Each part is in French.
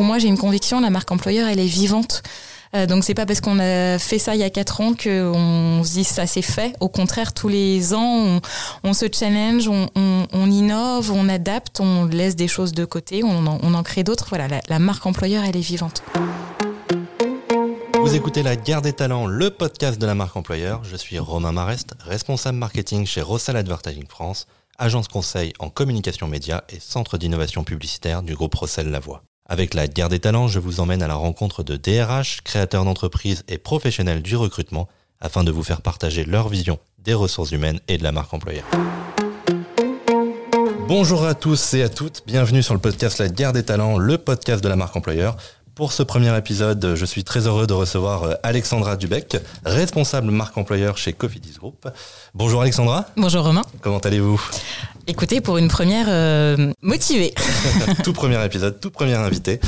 pour moi, j'ai une conviction, la marque employeur, elle est vivante. Euh, donc c'est pas parce qu'on a fait ça il y a quatre ans qu'on se dit ça c'est fait. Au contraire, tous les ans, on, se challenge, on, innove, on adapte, on laisse des choses de côté, on en, crée d'autres. Voilà, la, marque employeur, elle est vivante. Vous écoutez La Guerre des Talents, le podcast de la marque employeur. Je suis Romain Marest, responsable marketing chez Rossal Advertising France, agence conseil en communication média et centre d'innovation publicitaire du groupe Rossel Lavoie. Avec la guerre des talents, je vous emmène à la rencontre de DRH, créateurs d'entreprises et professionnels du recrutement afin de vous faire partager leur vision des ressources humaines et de la marque employeur. Bonjour à tous et à toutes, bienvenue sur le podcast La guerre des talents, le podcast de la marque employeur. Pour ce premier épisode, je suis très heureux de recevoir euh, Alexandra Dubec, responsable marque employeur chez Cofidis Group. Bonjour Alexandra. Bonjour Romain. Comment allez-vous? Écoutez, pour une première euh, motivée. tout premier épisode, tout premier invité.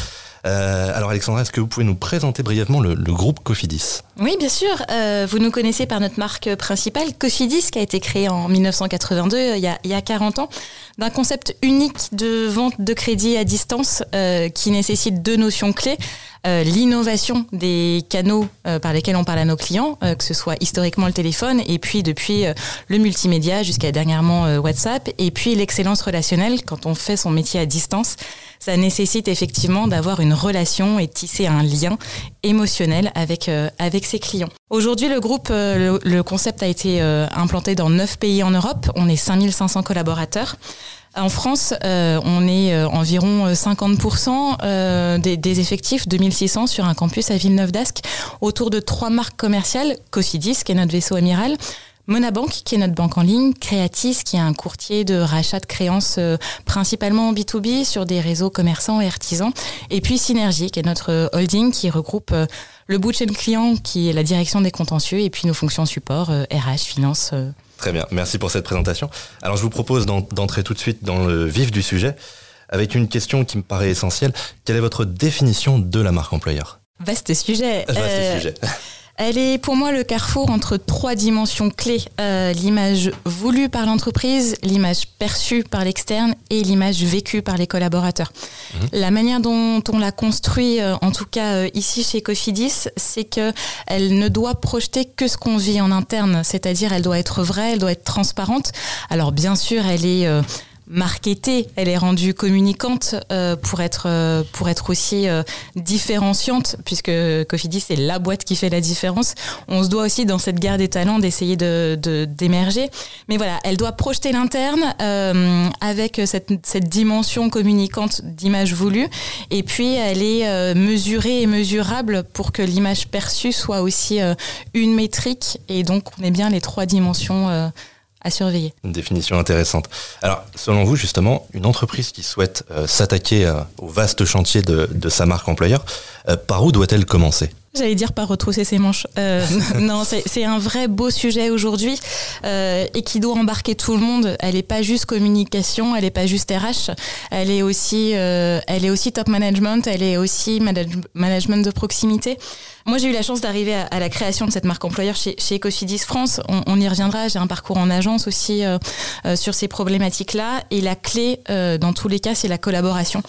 Euh, alors Alexandra, est-ce que vous pouvez nous présenter brièvement le, groupe Cofidis? Oui, bien sûr. Euh, vous nous connaissez par notre marque principale, Cofidis, qui a été créée en 1982, il y a, il y a 40 ans, d'un concept unique de vente de crédit à distance qui nécessite deux notions clés. Euh, l'innovation des canaux euh, par lesquels on parle à nos clients, euh, que ce soit historiquement le téléphone, et puis depuis le multimédia jusqu'à dernièrement WhatsApp, et puis l'excellence relationnelle quand on fait son métier à distance. Ça nécessite effectivement d'avoir une relation et tisser un lien émotionnel avec avec ses clients. Aujourd'hui, le groupe, le, le, concept a été implanté dans neuf pays en Europe. On est 5500 collaborateurs. En France, euh, on est euh, environ 50% euh, des, des, effectifs, 2600 sur un campus à Villeneuve d'Ascq, autour de trois marques commerciales, Cosidis, qui est notre vaisseau amiral, Monabank, qui est notre banque en ligne, Creatis, qui est un courtier de rachat de créances principalement en B2B sur des réseaux commerçants et artisans, et puis Synergie, qui est notre holding qui regroupe le bout de chaîne client, qui est la direction des contentieux, et puis nos fonctions support, RH, finance. Très bien, merci pour cette présentation. Alors je vous propose d'entrer tout de suite dans le vif du sujet avec une question qui me paraît essentielle. Quelle est votre définition de la marque employeur? Vaste sujet. Vaste euh, sujet. Elle est pour moi le carrefour entre trois dimensions clés. Euh, l'image voulue par l'entreprise, l'image perçue par l'externe et l'image vécue par les collaborateurs. Mhm. La manière dont on l'a construit, euh, en tout cas euh, ici chez Cofidis, c'est qu'elle ne doit projeter que ce qu'on vit en interne, c'est-à-dire elle doit être vraie, elle doit être transparente. Alors bien sûr, elle est marketée, elle est rendue communicante euh, pour être euh, pour être aussi euh, différenciante puisque Cofidis c'est la boîte qui fait la différence. On se doit aussi dans cette guerre des talents d'essayer de d'émerger. Mais voilà, elle doit projeter l'interne avec cette, cette dimension communicante d'image voulue et puis elle est mesurée et mesurable pour que l'image perçue soit aussi une métrique et donc on est bien les trois dimensions à surveiller. Une définition intéressante. Alors, selon vous, justement, une entreprise qui souhaite euh, s'attaquer euh, au vaste chantier de, sa marque employeur, euh, par où doit-elle commencer? J'allais dire par retrousser ses manches. non, c'est un vrai beau sujet aujourd'hui et qui doit embarquer tout le monde. Elle n'est pas juste communication, elle n'est pas juste RH, elle est aussi, elle est aussi top management, elle est aussi management de proximité. Moi, j'ai eu la chance d'arriver à, la création de cette marque employeur chez, chez Ecofidis France. On, y reviendra. J'ai un parcours en agence aussi euh, euh, sur ces problématiques-là. Et la clé, euh, dans tous les cas, c'est la collaboration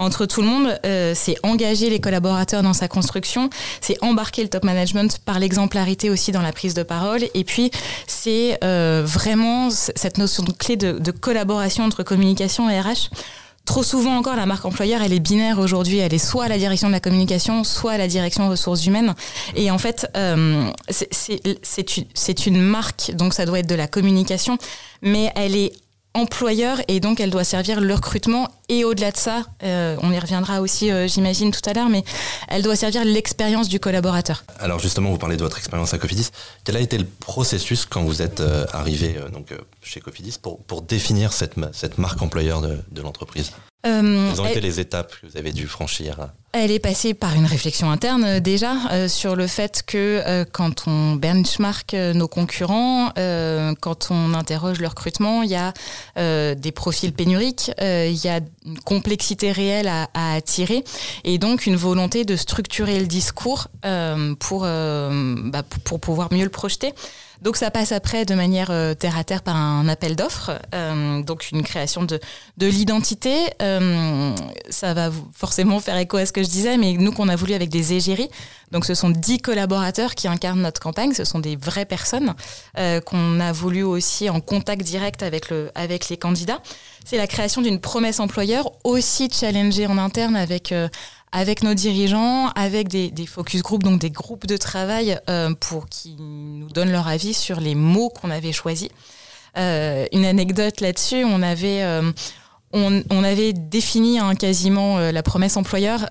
entre tout le monde. c'est engager les collaborateurs dans sa construction. C'est embarquer le top management par l'exemplarité aussi dans la prise de parole. Et puis, c'est vraiment cette notion clé de, de collaboration entre communication et RH Trop souvent encore, la marque employeur, elle est binaire aujourd'hui. Elle est soit à la direction de la communication, soit à la direction ressources humaines. Et en fait, euh, c'est une marque, donc ça doit être de la communication, mais elle est employeur et donc elle doit servir le recrutement et au-delà de ça, euh, on y reviendra aussi euh, j'imagine tout à l'heure, mais elle doit servir l'expérience du collaborateur. Alors justement, vous parlez de votre expérience à Cofidis. Quel a été le processus quand vous êtes arrivé donc, chez Cofidis pour, définir cette, marque employeur de l'entreprise? Euh, Quelles ont été les étapes que vous avez dû franchir Elle est passée par une réflexion interne euh, déjà euh, sur le fait que quand on benchmark nos concurrents, quand on interroge le recrutement, il y a des profils pénuriques, il y a une complexité réelle à, à, attirer et donc une volonté de structurer le discours pour, bah, pour pouvoir mieux le projeter. Donc ça passe après de manière euh, terre à terre par un appel d'offres, euh, donc une création de, de l'identité. Euh, ça va forcément faire écho à ce que je disais, mais nous qu'on a voulu avec des égéries. Donc ce sont dix collaborateurs qui incarnent notre campagne, ce sont des vraies personnes qu'on a voulu aussi en contact direct avec, le, avec les candidats. C'est la création d'une promesse employeur aussi challengée en interne avec avec nos dirigeants, avec des, focus groups, donc des groupes de travail euh, pour qui nous donnent leur avis sur les mots qu'on avait choisis. Euh, une anecdote là-dessus, on avait euh, on, avait défini hein, quasiment la promesse employeur.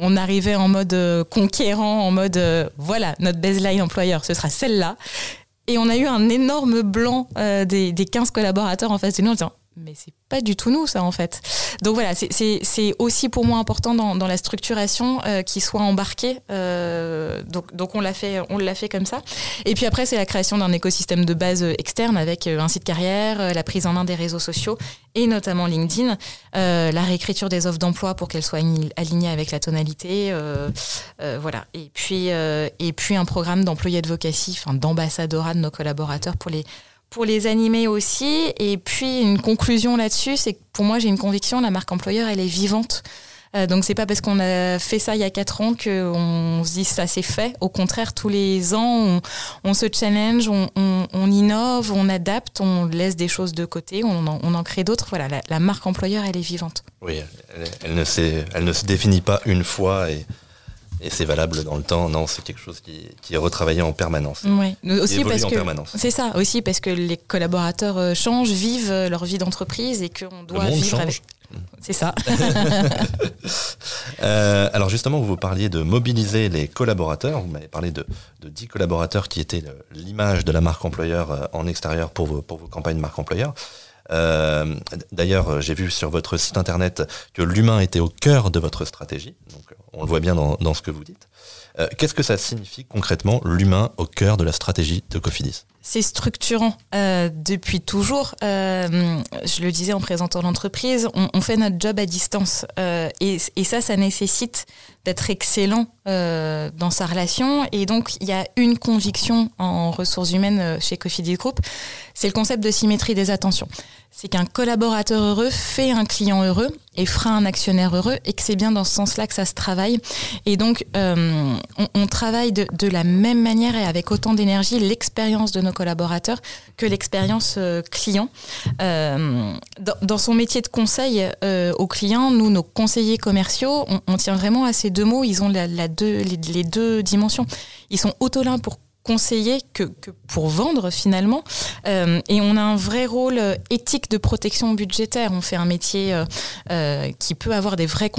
On arrivait en mode conquérant, en mode voilà notre baseline employeur, ce sera celle-là. Et on a eu un énorme blanc des, des 15 collaborateurs en face de nous en disant mais c'est pas du tout nous ça en fait. Donc voilà, c'est aussi pour moi important dans, dans la structuration euh, qu'il soit embarqué. Euh, donc, donc on l'a fait, fait comme ça. Et puis après c'est la création d'un écosystème de base externe avec euh, un site carrière, euh, la prise en main des réseaux sociaux et notamment LinkedIn, euh, la réécriture des offres d'emploi pour qu'elles soient alignées avec la tonalité, voilà. Et puis et puis un programme d'employés advocacy, enfin d'ambassadorat de nos collaborateurs pour les pour les animer aussi. Et puis une conclusion là-dessus, c'est que pour moi j'ai une conviction, la marque employeur, elle est vivante. Euh, donc c'est pas parce qu'on a fait ça il y a quatre ans qu'on se dit ça c'est fait. Au contraire, tous les ans, on, se challenge, on, innove, on adapte, on laisse des choses de côté, on en, crée d'autres. Voilà, la, marque employeur, elle est vivante. Oui, elle, ne, se définit pas une fois et c'est valable dans le temps. Non, c'est quelque chose qui, qui, est retravaillé en permanence. Oui, aussi parce que c'est ça, aussi parce que les collaborateurs euh, changent, vivent euh, leur vie d'entreprise et qu'on doit vivre change. avec. C'est ça. euh, alors justement, vous parliez de mobiliser les collaborateurs. Vous m'avez parlé de, de 10 collaborateurs qui étaient l'image de la marque employeur euh, en extérieur pour vos, pour vos campagnes marque employeur. Euh, D'ailleurs, j'ai vu sur votre site internet que l'humain était au cœur de votre stratégie. Donc, on le voit bien dans, ce que vous dites. Euh, Qu'est-ce que ça signifie concrètement, l'humain au cœur de la stratégie de Cofidis? C'est structurant euh, depuis toujours. Je le disais en présentant l'entreprise, on, fait notre job à distance et, et, ça, ça nécessite d'être excellent euh, dans sa relation. Et donc, il y a une conviction en ressources humaines euh, chez Cofidis Group, c'est le concept de symétrie des attentions. C'est qu'un collaborateur heureux fait un client heureux et fera un actionnaire heureux et que c'est bien dans ce sens-là que ça se travaille. Et donc, euh, on, travaille de, la même manière et avec autant d'énergie l'expérience de nos collaborateurs que l'expérience client. Dans, son métier de conseil aux clients, nous, nos conseillers commerciaux, on, on, tient vraiment à ces deux mots. Ils ont la, deux, les, deux dimensions. Ils sont autolins pour conseiller que, que, pour vendre finalement. Euh, et on a un vrai rôle éthique de protection budgétaire. On fait un métier euh, euh, qui peut avoir des vrais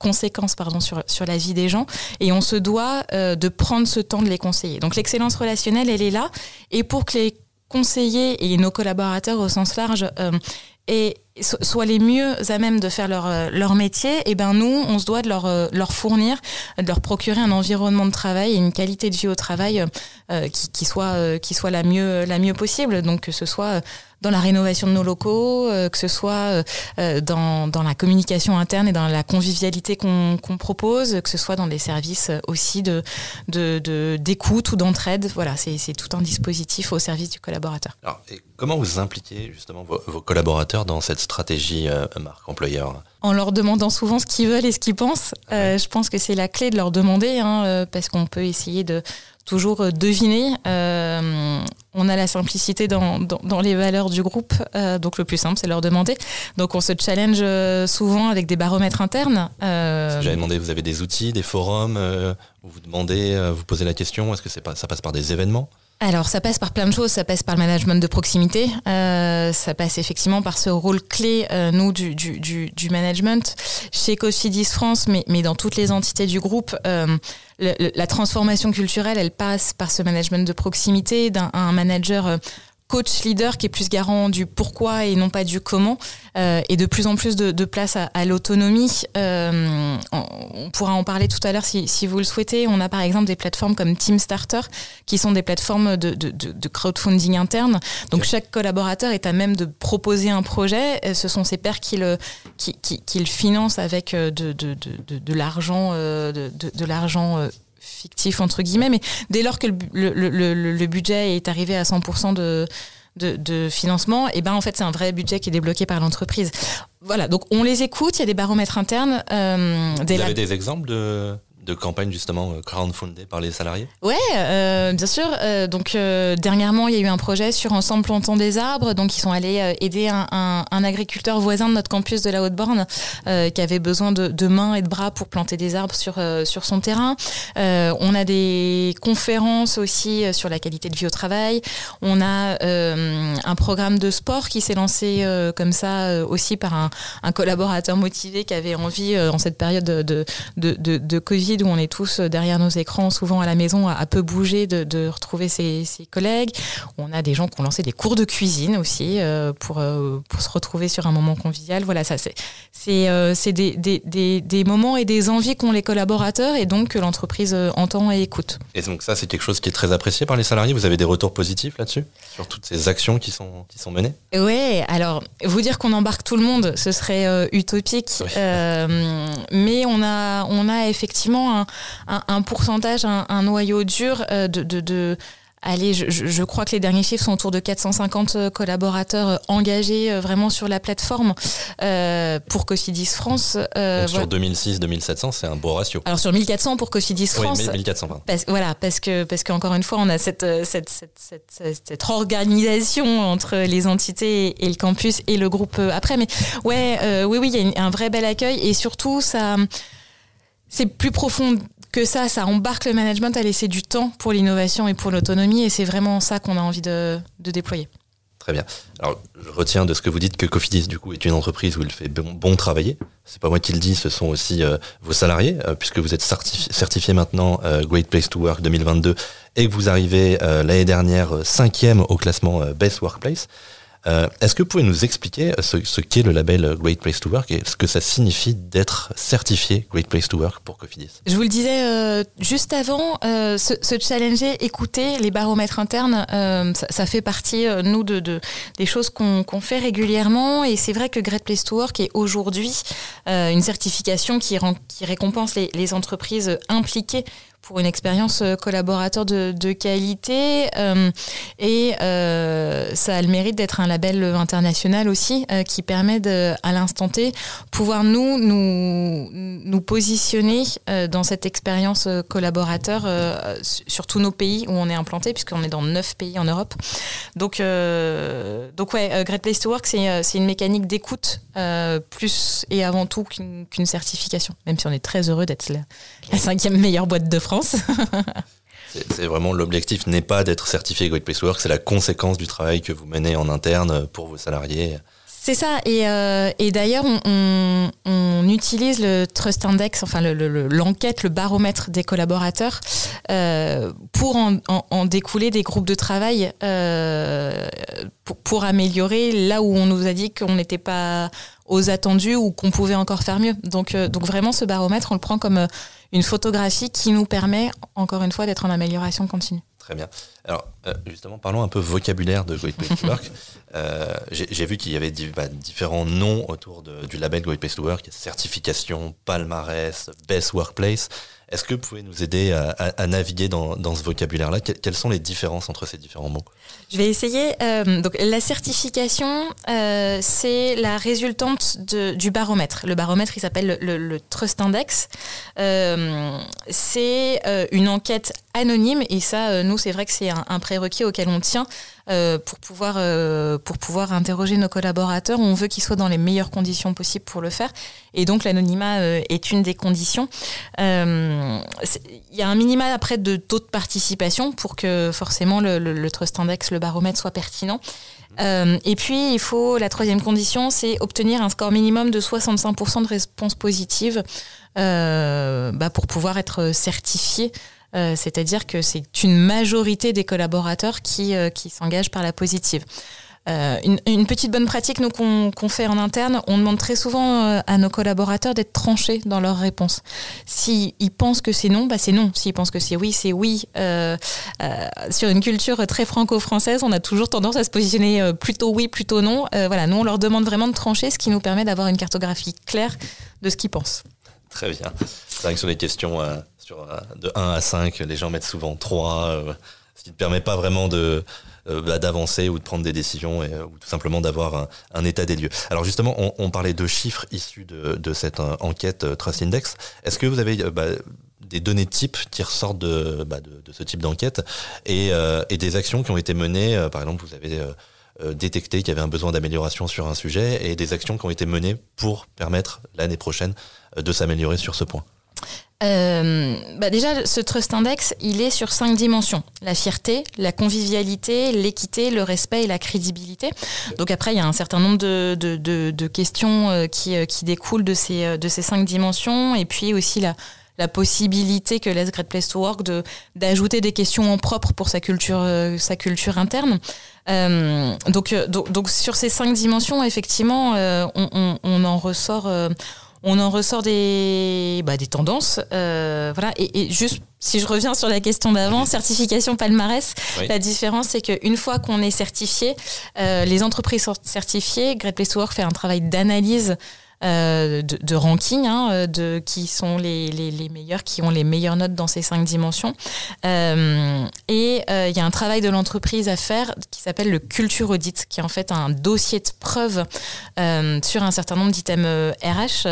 conséquences pardon, sur, sur la vie des gens et on se doit euh, de prendre ce temps de les conseiller. Donc l'excellence relationnelle, elle est là et pour que les conseillers et nos collaborateurs au sens large euh, et soient les mieux à même de faire leur, leur métier, et ben nous, on se doit de leur, leur fournir, de leur procurer un environnement de travail et une qualité de vie au travail euh, qui, qui, soit, euh, qui soit la mieux, la mieux possible. Donc que ce soit dans la rénovation de nos locaux, euh, que ce soit euh, dans, dans, la communication interne et dans la convivialité qu'on qu propose, que ce soit dans des services aussi de d'écoute de, ou d'entraide. Voilà, c'est tout un dispositif au service du collaborateur. Alors, comment vous impliquez justement vos, vos, collaborateurs dans cette stratégie euh, marque employeur? En leur demandant souvent ce qu'ils veulent et ce qu'ils pensent. Euh, je pense que c'est la clé de leur demander, hein, euh, parce qu'on peut essayer de toujours euh, deviner. Euh, on a la simplicité dans, dans, dans, les valeurs du groupe, euh, donc le plus simple, c'est leur demander. Donc on se challenge souvent avec des baromètres internes. J'avais demandé, vous avez des outils, des forums, où vous demandez, vous posez la question, est-ce que c'est pas, ça passe par des événements? Alors ça passe par plein de choses, ça passe par le management de proximité, euh, ça passe effectivement par ce rôle clé, euh, nous, du, du, du, du, management. Chez Cofidis France, mais, mais dans toutes les entités du groupe, euh, la transformation culturelle, elle passe par ce management de proximité, d'un manager coach leader qui est plus garant du pourquoi et non pas du comment, euh, et de plus en plus de, place à, l'autonomie. Euh, on, pourra en parler tout à l'heure si, si, vous le souhaitez. On a par exemple des plateformes comme Team Starter, qui sont des plateformes de, de, de crowdfunding interne. Donc chaque collaborateur est à même de proposer un projet. Ce sont ses pairs qui le, qui, qui, qui le financent avec de, de, l'argent, de, l'argent fictif entre guillemets, mais dès lors que le, le, le, le budget est arrivé à 100% de, de, de, financement, et eh ben en fait c'est un vrai budget qui est débloqué par l'entreprise. Voilà, donc on les écoute, il y a des baromètres internes. Euh, Vous avez des exemples de de campagne justement euh, crowdfundée par les salariés Ouais, euh, bien sûr. Euh, donc dernièrement, il y a eu un projet sur Ensemble plantons des arbres. Donc ils sont allés aider un, agriculteur voisin de notre campus de la Haute-Borne qui avait besoin de, mains et de bras pour planter des arbres sur sur son terrain. on a des conférences aussi sur la qualité de vie au travail. On a un programme de sport qui s'est lancé comme ça aussi par un, collaborateur motivé qui avait envie en cette période de, de, de, de Covid où on est tous derrière nos écrans, souvent à la maison, à, peu bouger, de, retrouver ses, collègues. On a des gens qui ont lancé des cours de cuisine aussi euh, pour, euh, pour se retrouver sur un moment convivial. Voilà, ça c'est c'est euh, des, des, des, moments et des envies qu'ont les collaborateurs et donc que l'entreprise entend et écoute. Et donc ça, c'est quelque chose qui est très apprécié par les salariés. Vous avez des retours positifs là-dessus sur toutes ces actions qui sont qui sont menées? Oui, alors vous dire qu'on embarque tout le monde, ce serait utopique, mais on a on a effectivement un, pourcentage, un, noyau dur euh, de, de, Allez, je, crois que les derniers chiffres sont autour de 450 euh, collaborateurs euh, engagés vraiment sur la plateforme pour Cofidis France. sur 2006-2700, c'est un beau ratio. Alors sur 1400 pour Cofidis France. Oui, 1400, pardon. Parce, voilà, parce que parce qu'encore une fois, on a cette cette, cette, cette, organisation entre les entités et, le campus et le groupe après. Mais ouais, oui, oui, il y a un vrai bel accueil et surtout ça c'est plus profond que ça, ça embarque le management à laisser du temps pour l'innovation et pour l'autonomie, et c'est vraiment ça qu'on a envie de, déployer. Très bien. Alors, je retiens de ce que vous dites que Cofidis, du coup, est une entreprise où il fait bon, travailler. C'est pas moi qui le dis, ce sont aussi euh, vos salariés, euh, puisque vous êtes certifié, maintenant euh, Great Place to Work 2022 et que vous arrivez l'année dernière cinquième au classement Best Workplace. Euh, est-ce que vous pouvez nous expliquer ce, qu'est le label Great Place to Work et ce que ça signifie d'être certifié Great Place to Work pour Cofidis? Je vous le disais euh, juste avant, euh, se, challenger, écouter les baromètres internes, ça, fait partie, nous, de, des choses qu'on fait régulièrement. Et c'est vrai que Great Place to Work est aujourd'hui une certification qui, récompense les entreprises impliquées pour une expérience euh, collaborateur de, qualité euh, et euh, ça a le mérite d'être un label international aussi qui permet de, à l'instant T pouvoir nous nous, nous positionner dans cette expérience collaborateur sur tous nos pays où on est implanté puisqu'on est dans neuf pays en Europe. Donc donc ouais Great Place to Work c'est une mécanique d'écoute plus et avant tout qu'une certification même si on est très heureux d'être la, la cinquième meilleure boîte de France France. c'est vraiment l'objectif n'est pas d'être certifié Great Place to Work, c'est la conséquence du travail que vous menez en interne pour vos salariés. C'est ça. Et, euh, et d'ailleurs, on, on, utilise le Trust Index, enfin l'enquête, le, le, baromètre des collaborateurs, euh, pour en, en, découler des groupes de travail euh, pour, pour, améliorer là où on nous a dit qu'on n'était pas aux attendus ou qu'on pouvait encore faire mieux. Donc, euh, donc vraiment, ce baromètre, on le prend comme euh, une photographie qui nous permet, encore une fois, d'être en amélioration continue. Très bien. Alors, euh, justement, parlons un peu vocabulaire de Great Place to Work. euh, J'ai vu qu'il y avait bah, différents noms autour de, du label Great Place to Work, certification, palmarès, best workplace. Est-ce que vous pouvez nous aider à, naviguer dans, ce vocabulaire-là? Quelles sont les différences entre ces différents mots? Je vais essayer. Euh, donc, la certification, euh, c'est la résultante du baromètre. Le baromètre, il s'appelle le, Trust Index. Euh, c'est une enquête anonyme et ça, nous, c'est vrai que c'est un, prérequis auquel on tient euh, pour pouvoir euh, pour pouvoir interroger nos collaborateurs. On veut qu'ils soient dans les meilleures conditions possibles pour le faire et donc l'anonymat euh, est une des conditions. Il y a un minima après de taux de participation pour que forcément le, le, le Trust Index, le baromètre soit pertinent. Euh, et puis, il faut, la troisième condition, c'est obtenir un score minimum de 65% de réponses positives euh, bah, pour pouvoir être certifié euh, c'est-à-dire que c'est une majorité des collaborateurs qui, euh, qui s'engagent par la positive. Euh, une, petite bonne pratique nous qu'on qu fait en interne, on demande très souvent à nos collaborateurs d'être tranchés dans leurs réponses. S'ils pensent que c'est non, bah c'est non. S'ils pensent que c'est oui, c'est oui. Sur une culture très franco-française, on a toujours tendance à se positionner plutôt oui, plutôt non. voilà, nous on leur demande vraiment de trancher, ce qui nous permet d'avoir une cartographie claire de ce qu'ils pensent. Très bien. C'est vrai que sur les questions sur de 1 à 5, les gens mettent souvent 3, ce qui ne permet pas vraiment de bah, d'avancer ou de prendre des décisions et, ou tout simplement d'avoir un, état des lieux. Alors justement, on, parlait de chiffres issus de, cette enquête Trust Index. Est-ce que vous avez bah, des données types qui ressortent de, bah, de, ce type d'enquête et, des actions qui ont été menées Par exemple, vous avez euh, détecté qu'il y avait un besoin d'amélioration sur un sujet et des actions qui ont été menées pour permettre l'année prochaine euh, de s'améliorer sur ce point? Euh, bah déjà, ce Trust Index, il est sur cinq dimensions. La fierté, la convivialité, l'équité, le respect et la crédibilité. Donc après, il y a un certain nombre de, de, de, de questions qui, qui découlent de ces, de ces cinq dimensions. Et puis aussi la, la possibilité que laisse Great Place to Work de d'ajouter des questions en propre pour sa culture sa culture interne euh, donc, euh, donc, donc, sur ces cinq dimensions, effectivement, euh, on, on, en ressort, on en ressort des, bah, des tendances. voilà. Et, et, juste, si je reviens sur la question d'avant, certification palmarès, la différence, c'est qu'une fois qu'on est certifié, les entreprises certifiées, Great Place to Work fait un travail d'analyse euh, de, ranking, hein, euh, de qui sont les, les, meilleurs, qui ont les meilleures notes dans ces cinq dimensions. Euh, et il y a un travail de l'entreprise à faire qui s'appelle le culture audit, qui est en fait un dossier de preuve sur un certain nombre d'items RH.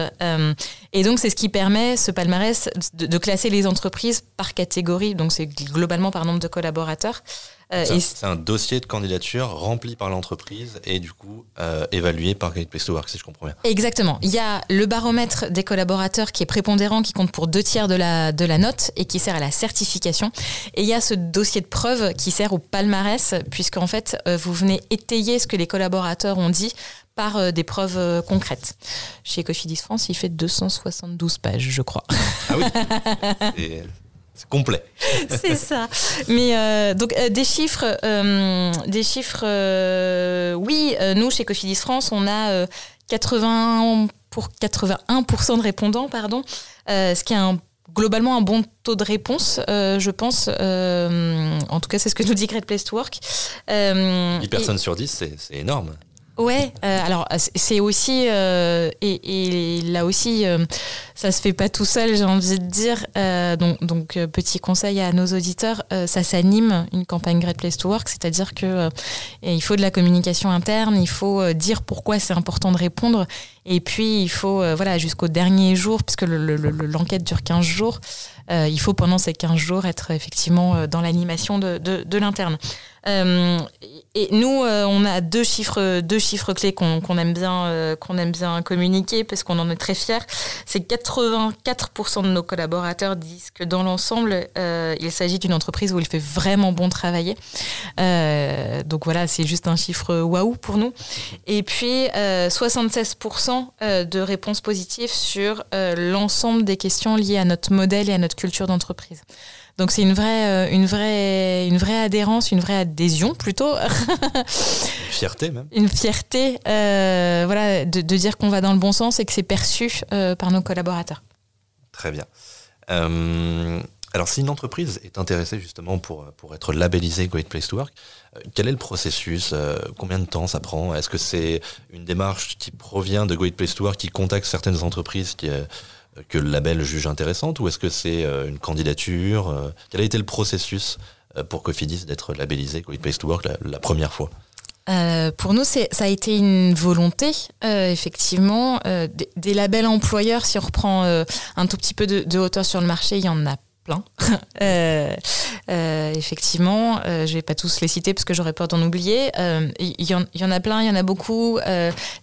et donc c'est ce qui permet ce palmarès de, de classer les entreprises par catégorie, donc c'est globalement par nombre de collaborateurs. Euh, c'est un dossier de candidature rempli par l'entreprise et du coup euh, évalué par Great Place to Work, si je comprends bien. Exactement. Il y a le baromètre des collaborateurs qui est prépondérant, qui compte pour deux tiers de la, de la note et qui sert à la certification. Et il y a ce dossier de preuve qui sert au palmarès, puisqu'en fait, euh, vous venez étayer ce que les collaborateurs ont dit par des preuves concrètes. Chez Cofidis France, il fait 272 pages, je crois. Ah oui C'est complet. c'est ça. Mais euh, donc euh, des chiffres, euh, des chiffres. oui, nous chez Cofidis France, on a 80 pour 81% de répondants, pardon, ce qui est un globalement un bon taux de réponse, je pense. en tout cas, c'est ce que nous dit Great Place to Work. 10 personnes sur 10, c'est énorme. Ouais, euh, alors c'est aussi euh, et, là aussi euh, ça se fait pas tout seul, j'ai envie de dire. donc, donc petit conseil à nos auditeurs, ça s'anime une campagne Great Place to Work, c'est-à-dire que il faut de la communication interne, il faut dire pourquoi c'est important de répondre, et puis il faut voilà jusqu'au dernier jour, puisque l'enquête dure 15 jours. il faut pendant ces 15 jours être effectivement dans l'animation de, de, de l'interne. Euh, et nous, euh, on a deux chiffres, deux chiffres clés qu'on aime bien, euh, qu'on aime bien communiquer parce qu'on en est très fiers. C'est 84% de nos collaborateurs disent que dans l'ensemble, il s'agit d'une entreprise où il fait vraiment bon travailler. donc voilà, c'est juste un chiffre waouh pour nous. Et puis 76% de réponses positives sur l'ensemble des questions liées à notre modèle et à notre culture d'entreprise. Donc c'est une vraie, euh, une vraie, une vraie adhérence, une vraie adhésion plutôt. une fierté même. Une fierté, euh, voilà, de, dire qu'on va dans le bon sens et que c'est perçu euh, par nos collaborateurs. Très bien. alors si une entreprise est intéressée justement pour, pour être labellisée Great Place to Work, quel est le processus Combien de temps ça prend? Est-ce que c'est une démarche qui provient de Great Place to Work, qui contacte certaines entreprises qui que le label juge intéressante ou est-ce que c'est euh, une candidature euh, Quel a été le processus euh, pour Cofidis d'être labellisé Great Place to Work la, première fois? Pour nous, ça a été une volonté, effectivement. des, labels employeurs, si on reprend un tout petit peu de, hauteur sur le marché, il y en a Euh, euh, effectivement, euh, je vais pas tous les citer parce que j'aurais peur d'en oublier. Il y, en a plein, il y en a beaucoup.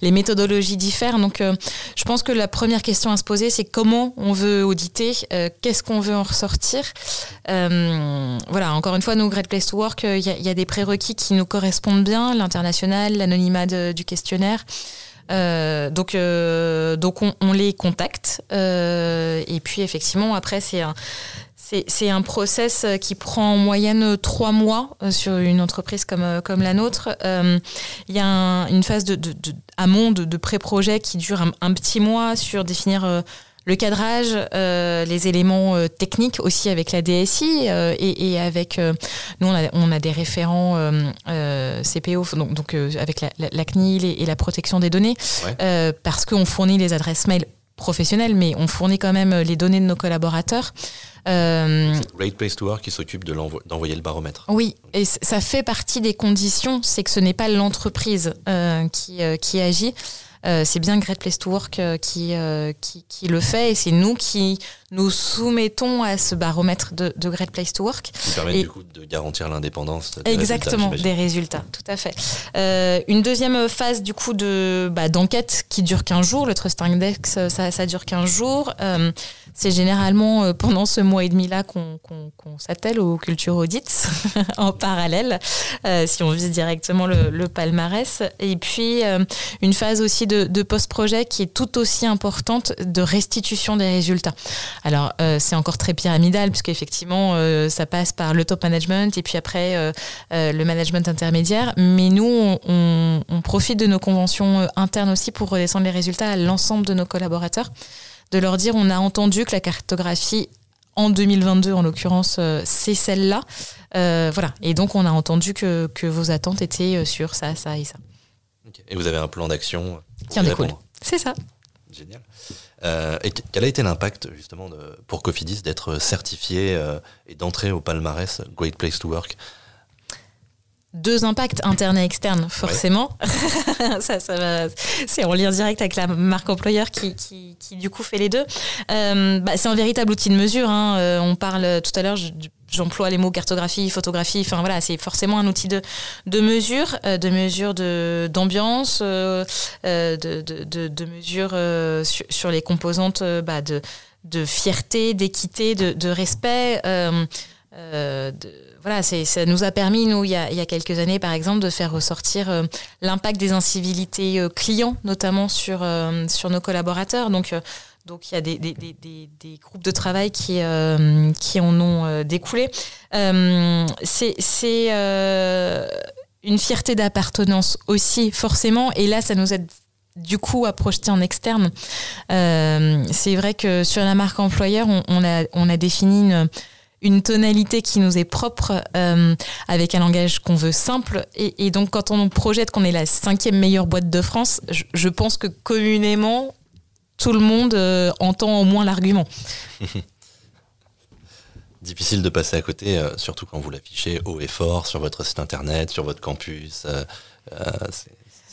les méthodologies diffèrent. Donc, je pense que la première question à se poser, c'est comment on veut auditer, qu'est-ce qu'on veut en ressortir. voilà, encore une fois, nous, Great Place to Work, il y, a des prérequis qui nous correspondent bien, l'international, l'anonymat du questionnaire. donc, donc on, les contacte et puis effectivement après c'est un, c'est un process euh, qui prend en moyenne euh, trois mois euh, sur une entreprise comme, comme la nôtre. Il y a une phase de, de, de amont, de, pré-projet qui dure un, petit mois sur définir le cadrage, les éléments techniques aussi avec la DSI et, avec nous on a, on a des référents CPO donc, donc avec la, CNIL et, la protection des données parce qu'on fournit les adresses mail professionnel, mais on fournit quand même les données de nos collaborateurs. Euh, Great Place to Work qui s'occupe d'envoyer le baromètre. Oui, et ça fait partie des conditions, c'est que ce n'est pas l'entreprise euh, qui, euh, qui agit. c'est bien Great Place to Work qui, qui, qui, le fait et c'est nous qui nous soumettons à ce baromètre de, Great Place to Work. Qui permet du coup de garantir l'indépendance. Exactement, des résultats, tout à fait. Euh, une deuxième phase du coup de bah, d'enquête qui dure 15 jours, le Trust Index, ça, ça dure 15 jours. Euh, c'est généralement euh, pendant ce mois et demi-là qu'on s'attelle aux culture audits en parallèle, si on vise directement le, palmarès. Et puis une phase aussi de, de post-projet qui est tout aussi importante de restitution des résultats. Alors, euh, c'est encore très pyramidal, puisqu'effectivement, euh, ça passe par le top management et puis après euh, le management intermédiaire. Mais nous, on, profite de nos conventions internes aussi pour redescendre les résultats à l'ensemble de nos collaborateurs. De leur dire, on a entendu que la cartographie en 2022 en l'occurrence, c'est celle-là. voilà. Et donc on a entendu que, vos attentes étaient sur ça, ça et ça. Et vous avez un plan d'action qui en découle. C'est ça. Génial. Euh, et quel a été l'impact justement pour Cofidis d'être certifié euh, et d'entrer au palmarès Great Place to Work deux impacts internes et externes, forcément. ça, ça va, c'est en lien direct avec la marque employeur qui, qui, qui du coup fait les deux. Euh, bah, c'est un véritable outil de mesure. Hein. Euh, on parle tout à l'heure, j'emploie les mots cartographie, photographie. Enfin voilà, c'est forcément un outil de, de mesure, euh, de mesure de d'ambiance, euh, euh, de, de, de, mesure euh, sur, sur, les composantes bah, de, de fierté, d'équité, de, de respect. Euh, de, voilà, ça nous a permis, nous, il y a, quelques années, par exemple, de faire ressortir euh, l'impact des incivilités euh, clients, notamment sur, euh, sur nos collaborateurs. Donc, donc il y a des, des, des, des, groupes de travail qui, qui en ont découlé. C'est une fierté d'appartenance aussi, forcément. Et là, ça nous aide du coup à projeter en externe. C'est vrai que sur la marque employeur, on, on, a, on a défini une une tonalité qui nous est propre, euh, avec un langage qu'on veut simple. Et, donc, quand on projette qu'on est la cinquième meilleure boîte de France, je, pense que communément, tout le monde euh, entend au moins l'argument. Difficile de passer à côté, euh, surtout quand vous l'affichez haut et fort sur votre site internet, sur votre campus.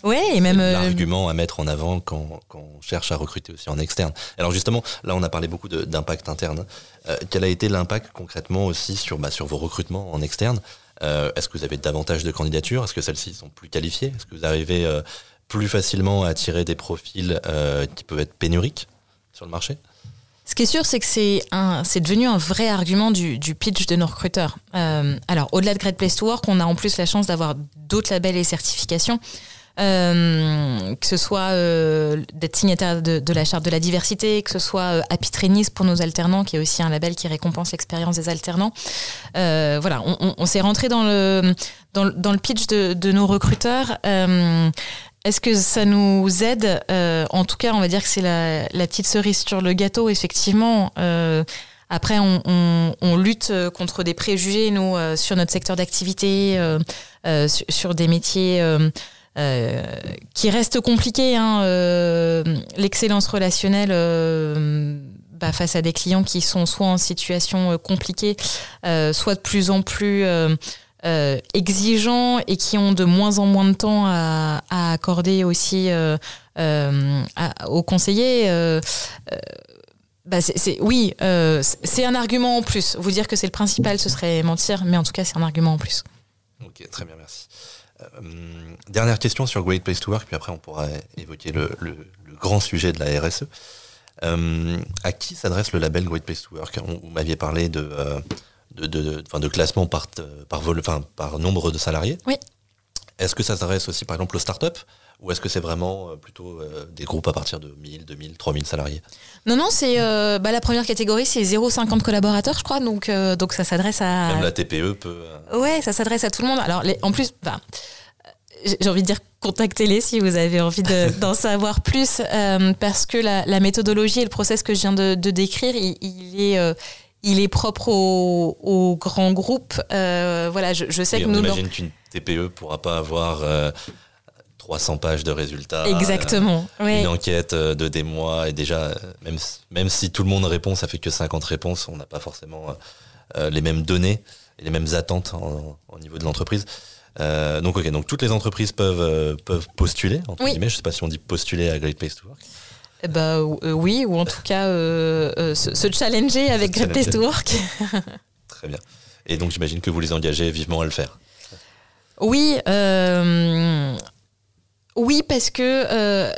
Oui, et même euh, l'argument à mettre en avant quand, quand, on cherche à recruter aussi en externe. Alors justement, là on a parlé beaucoup d'impact interne. Euh, quel a été l'impact concrètement aussi sur, bah, sur vos recrutements en externe? Euh, Est-ce que vous avez davantage de candidatures? Est-ce que celles-ci sont plus qualifiées? Est-ce que vous arrivez plus facilement à attirer des profils qui peuvent être pénuriques sur le marché? Ce qui est sûr, c'est que c'est un, c'est devenu un vrai argument du, du pitch de nos recruteurs. alors, au-delà de Great Place to Work, on a en plus la chance d'avoir d'autres labels et certifications. Euh, que ce soit euh, d'être signataire de, la charte de la diversité, que ce soit euh, Trainees pour nos alternants, qui est aussi un label qui récompense l'expérience des alternants. voilà, on, s'est rentré dans le, dans, le pitch de, nos recruteurs. Est-ce que ça nous aide En tout cas, on va dire que c'est la, petite cerise sur le gâteau, effectivement. Après, on, lutte contre des préjugés, nous, sur notre secteur d'activité, sur, des métiers euh, qui reste compliqué. Hein, euh, L'excellence relationnelle euh, bah, face à des clients qui sont soit en situation compliquée, soit de plus en plus exigeants et qui ont de moins en moins de temps à, à accorder aussi aux conseillers. Bah oui, c'est un argument en plus. Vous dire que c'est le principal, ce serait mentir, mais en tout cas, c'est un argument en plus. Ok, très bien, merci. Euh, dernière question sur Great Place to Work, puis après on pourra évoquer le, grand sujet de la RSE. Euh, à qui s'adresse le label Great Place to Work? Vous m'aviez parlé de, euh, de, de, classement par, par, vol, par nombre de salariés. Oui. Est-ce que ça s'adresse aussi par exemple aux startups? Ou est-ce que c'est vraiment plutôt des groupes à partir de 1000, 2000, 3000 salariés? Non, non, c'est bah, la première catégorie, c'est 0,50 collaborateurs, je crois. Donc, donc ça s'adresse à. Même la TPE peut. Ouais, ça s'adresse à tout le monde. Alors, les, en plus, bah, j'ai envie de dire contactez-les si vous avez envie d'en savoir plus, euh, parce que la, méthodologie et le process que je viens de, décrire, il, est, euh, il est propre aux au grands groupes. Euh, voilà, je, sais que on nous. imagine qu'une TPE pourra pas avoir 300 pages de résultats. Exactement. Une enquête de des mois et déjà, même, même si tout le monde répond, ça fait que 50 réponses, on n'a pas forcément les mêmes données et les mêmes attentes au niveau de l'entreprise. donc ok, donc toutes les entreprises peuvent peuvent postuler entre oui. guillemets. Je sais pas si on dit postuler à Great Place to Work. Bah oui, ou en tout cas se, challenger avec Great Place to Work. Très bien. Et donc j'imagine que vous les engagez vivement à le faire. Oui, euh, oui parce que euh,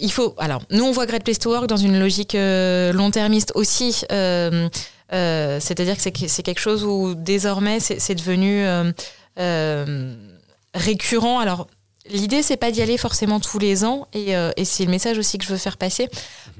il faut. Alors nous on voit Great Place to Work dans une logique euh, long-termiste aussi. C'est-à-dire que c'est quelque chose où désormais c'est devenu récurrent. Alors L'idée, c'est pas d'y aller forcément tous les ans, et, euh, et c'est le message aussi que je veux faire passer.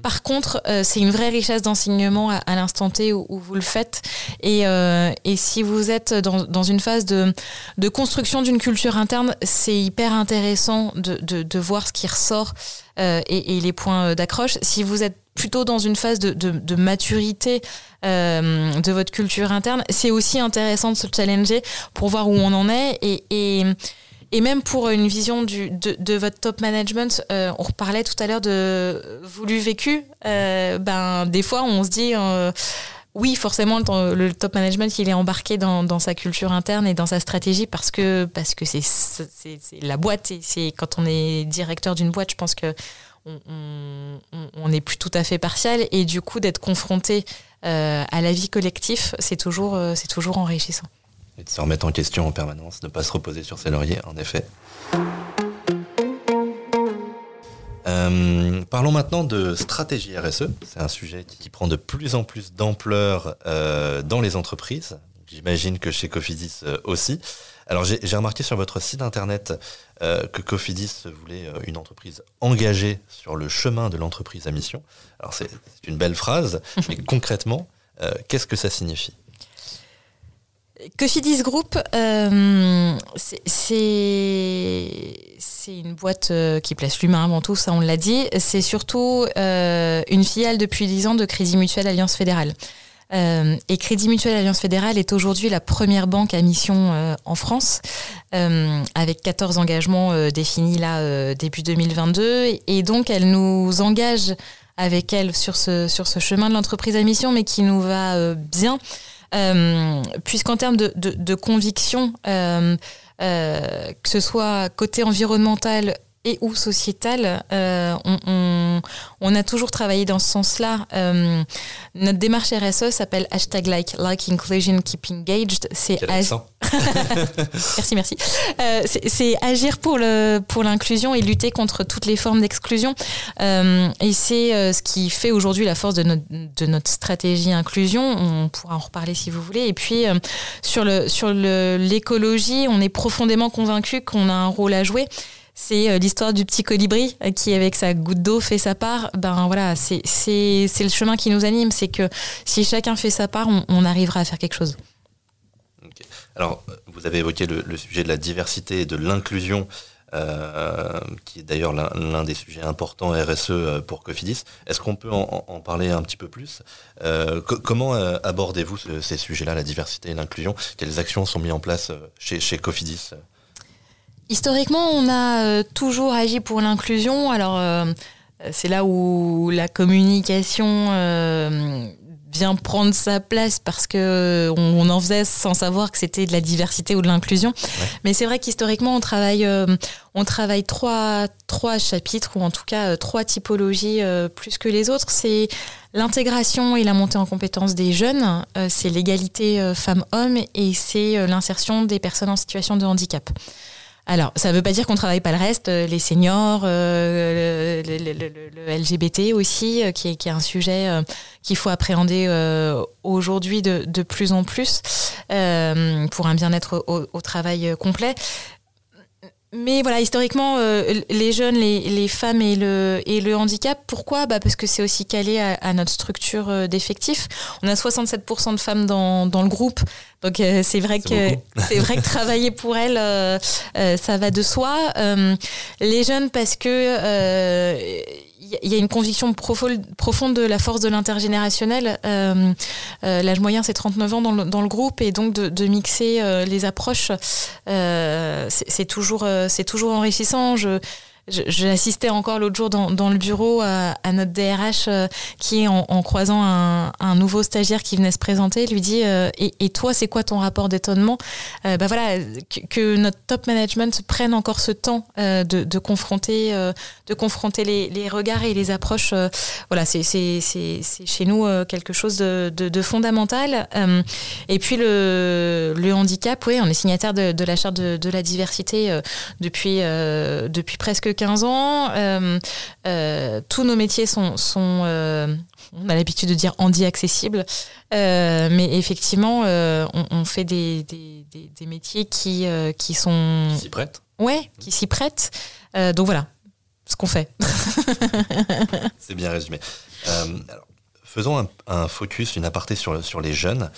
Par contre, euh, c'est une vraie richesse d'enseignement à, l'instant T où, vous le faites. Et, euh, et si vous êtes dans, dans une phase de, de construction d'une culture interne, c'est hyper intéressant de, de, de, voir ce qui ressort et, et, les points d'accroche. Si vous êtes plutôt dans une phase de, de maturité de votre culture interne, c'est aussi intéressant de se challenger pour voir où on en est et, et et même pour une vision du, de, de votre top management, euh, on reparlait tout à l'heure de voulu vécu. Euh, ben, des fois, on se dit, euh, oui, forcément, le, top management, il est embarqué dans, dans, sa culture interne et dans sa stratégie parce que parce que c'est la boîte. Et c'est quand on est directeur d'une boîte, je pense que on n'est plus tout à fait partial. Et du coup, d'être confronté à la vie collective, c'est toujours, c'est toujours enrichissant. Et de se remettre en question en permanence, ne pas se reposer sur ses lauriers, en effet. Euh, parlons maintenant de stratégie RSE. C'est un sujet qui prend de plus en plus d'ampleur euh, dans les entreprises. J'imagine que chez Cofidis euh, aussi. Alors j'ai remarqué sur votre site internet que Cofidis voulait une entreprise engagée sur le chemin de l'entreprise à mission. Alors c'est une belle phrase, mais concrètement, qu'est-ce que ça signifie? Cofidis Group, euh, c'est une boîte euh, qui place l'humain avant tout, ça on l'a dit. C'est surtout euh, une filiale depuis 10 ans de Crédit Mutuel Alliance Fédérale. et Crédit Mutuel Alliance Fédérale est aujourd'hui la première banque à mission en France, avec 14 engagements définis là début 2022. Et, donc elle nous engage avec elle sur ce chemin de l'entreprise à mission, mais qui nous va bien. Euh, puisqu'en termes de, de, conviction, euh, euh, que ce soit côté environnemental et ou sociétal, euh, on, on, on, a toujours travaillé dans ce sens-là. Euh, notre démarche RSE s'appelle hashtag like, like inclusion, keep engaged. C'est merci, merci. Euh, c'est agir pour le pour l'inclusion et lutter contre toutes les formes d'exclusion. Et c'est ce qui fait aujourd'hui la force de notre de notre stratégie inclusion. On pourra en reparler si vous voulez. Et puis sur le sur l'écologie, on est profondément convaincu qu'on a un rôle à jouer c'est euh, l'histoire du petit colibri euh, qui, avec sa goutte d'eau, fait sa part. Ben voilà, c'est le chemin qui nous anime. C'est que si chacun fait sa part, on, arrivera à faire quelque chose. Alors, vous avez évoqué le, sujet de la diversité et de l'inclusion, euh, qui est d'ailleurs l'un des sujets importants RSE pour Cofidis. Est-ce qu'on peut en, parler un petit peu plus? Comment abordez-vous ces sujets-là, la diversité et l'inclusion? Quelles actions sont mises en place chez, chez Cofidis Historiquement, on a euh, toujours agi pour l'inclusion. Alors, euh, c'est là où la communication euh, vient prendre sa place parce que on, en faisait sans savoir que c'était de la diversité ou de l'inclusion. Mais c'est vrai qu'historiquement, on travaille, on travaille trois, trois chapitres ou en tout cas trois typologies plus que les autres. C'est l'intégration et la montée en compétence des jeunes, c'est l'égalité femmes-hommes et c'est l'insertion des personnes en situation de handicap. Alors, ça ne veut pas dire qu'on travaille pas le reste, euh, les seniors, euh, le, LGBT aussi, euh, qui, est, un sujet qu'il faut appréhender aujourd'hui de, plus en plus pour un bien-être au, travail complet. Mais voilà, historiquement, les jeunes, les, les, femmes et le, et le handicap, pourquoi? Bah Parce que c'est aussi calé à, à notre structure d'effectifs. On a 67% de femmes dans, dans le groupe, donc euh, c'est vrai que c'est vrai que travailler pour elle, euh, euh, ça va de soi. les jeunes parce que il y a une conviction profonde de la force de l'intergénérationnel. L'âge moyen, c'est 39 ans dans le, groupe, et donc de, mixer les approches, c'est toujours, toujours enrichissant. J'ai assisté encore l'autre jour dans, dans, le bureau à, à notre DRH euh, qui, en, en croisant un, un, nouveau stagiaire qui venait se présenter, lui dit euh, et, et, toi, c'est quoi ton rapport d'étonnement? Euh, Bah voilà, que, que, notre top management prenne encore ce temps de, de, confronter, de confronter les, les, regards et les approches. voilà, c'est chez nous quelque chose de, de, de fondamental. et puis le, le handicap, oui, on est signataire de, de la charte de, la diversité depuis depuis presque 15 ans. Euh, euh, tous nos métiers sont, sont euh, on a l'habitude de dire handi-accessibles, mais effectivement, on, fait des, des, des, métiers qui, qui sont... Qui s'y prêtent Ouais, qui s'y prêtent. donc voilà, ce qu'on fait. C'est bien résumé. alors, faisons un, un, focus, une aparté sur, sur les jeunes.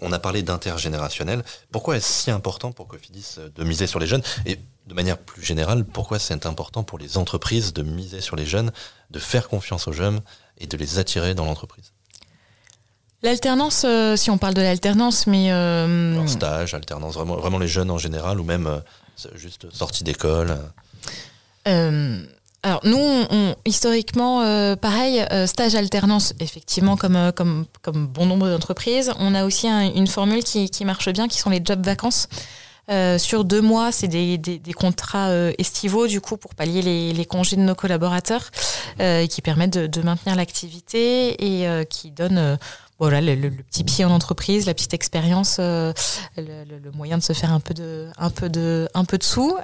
on a parlé d'intergénérationnel. Pourquoi est-ce si important pour Cofidis de miser sur les jeunes? Et de manière plus générale, pourquoi c'est important pour les entreprises de miser sur les jeunes, de faire confiance aux jeunes et de les attirer dans l'entreprise? L'alternance, euh, si on parle de l'alternance, mais... Euh... stage, alternance, vraiment, vraiment les jeunes en général, ou même euh, juste sortie d'école euh, alors nous, on, historiquement, pareil, stage alternance, effectivement, comme, comme, comme bon nombre d'entreprises. On a aussi une formule qui, qui, marche bien, qui sont les jobs vacances. Euh, sur deux mois, c'est des, contrats euh, estivaux, du coup, pour pallier les, congés de nos collaborateurs, euh, qui permettent de, maintenir l'activité et qui donnent voilà, le, le, petit pied en entreprise, la petite expérience, le, le, moyen de se faire un peu de, un peu de, un peu de sous.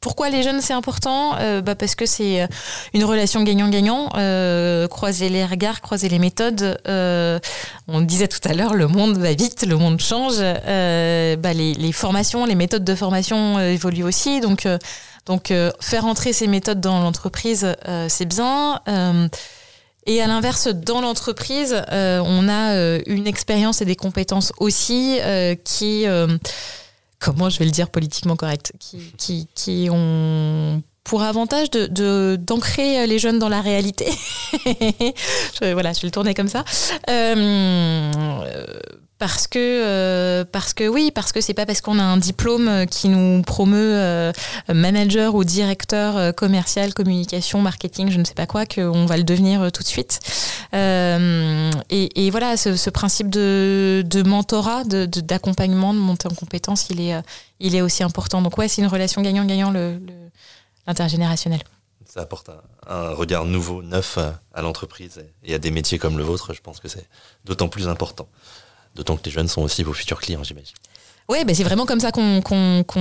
Pourquoi les jeunes c'est important euh, bah Parce que c'est euh, une relation gagnant-gagnant. Euh, croiser les regards, croiser les méthodes. Euh, on disait tout à l'heure, le monde va vite, le monde change. Bah les, formations, les méthodes de formation évoluent aussi. Donc, donc faire entrer ces méthodes dans l'entreprise, c'est bien. Et à l'inverse, dans l'entreprise, on a une expérience et des compétences aussi qui comment je vais le dire politiquement correct, qui, qui, qui ont pour avantage de d'ancrer les jeunes dans la réalité. voilà, je vais le tourner comme ça. Euh, parce que euh, parce que oui parce que c'est pas parce qu'on a un diplôme qui nous promeut euh, manager ou directeur euh, commercial communication marketing je ne sais pas quoi qu'on va le devenir euh, tout de suite euh, et, voilà ce, principe de, de mentorat de d'accompagnement de, de, montée en compétences il est il est aussi important donc ouais c'est une relation gagnant gagnant l'intergénérationnel ça apporte un, regard nouveau, neuf à l'entreprise et à des métiers comme le vôtre. Je pense que c'est d'autant plus important. D'autant que les jeunes sont aussi vos futurs clients, j'imagine. Oui, c'est vraiment comme ça qu'on qu qu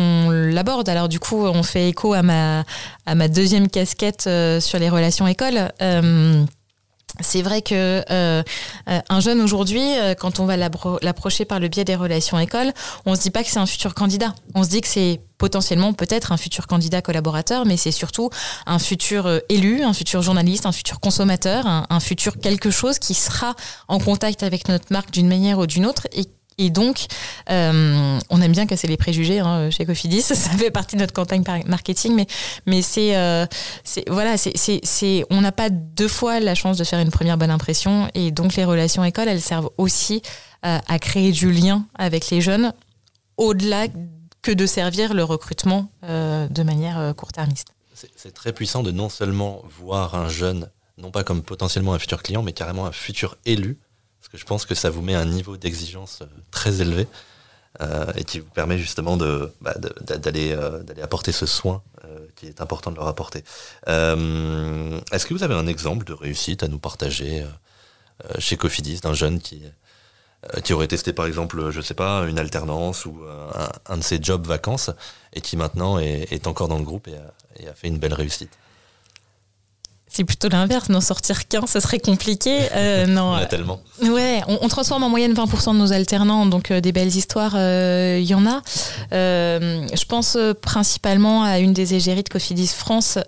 l'aborde. Alors du coup, on fait écho à ma, à ma deuxième casquette euh, sur les relations écoles. Euh, c'est vrai que euh, un jeune aujourd'hui, euh, quand on va l'approcher par le biais des relations écoles, on se dit pas que c'est un futur candidat. On se dit que c'est potentiellement peut-être un futur candidat collaborateur, mais c'est surtout un futur euh, élu, un futur journaliste, un futur consommateur, un, futur quelque chose qui sera en contact avec notre marque d'une manière ou d'une autre et et donc, euh, on aime bien casser les préjugés hein, chez Cofidis. Ça fait partie de notre campagne marketing, mais mais c'est euh, voilà, on n'a pas deux fois la chance de faire une première bonne impression, et donc les relations écoles, elles servent aussi euh, à créer du lien avec les jeunes, au-delà que de servir le recrutement de manière court-termiste. C'est très puissant de non seulement voir un jeune, non pas comme potentiellement un futur client, mais carrément un futur élu parce que je pense que ça vous met un niveau d'exigence euh, très élevé euh, et qui vous permet justement bah, d'aller euh, d'aller apporter ce soin qui est important de leur apporter. Est-ce que vous avez un exemple de réussite à nous partager chez Cofidis d'un jeune qui aurait testé par exemple, je sais pas, une alternance ou un, de ses jobs vacances et qui maintenant est, encore dans le groupe et a fait une belle réussite? C'est plutôt l'inverse, n'en sortir qu'un, ce serait compliqué. Euh, non. En a tellement. Ouais, on, on, transforme en moyenne 20% de nos alternants, donc euh, des belles histoires, il euh, y en a. Euh, je pense euh, principalement à une des égéries de Cofidis France,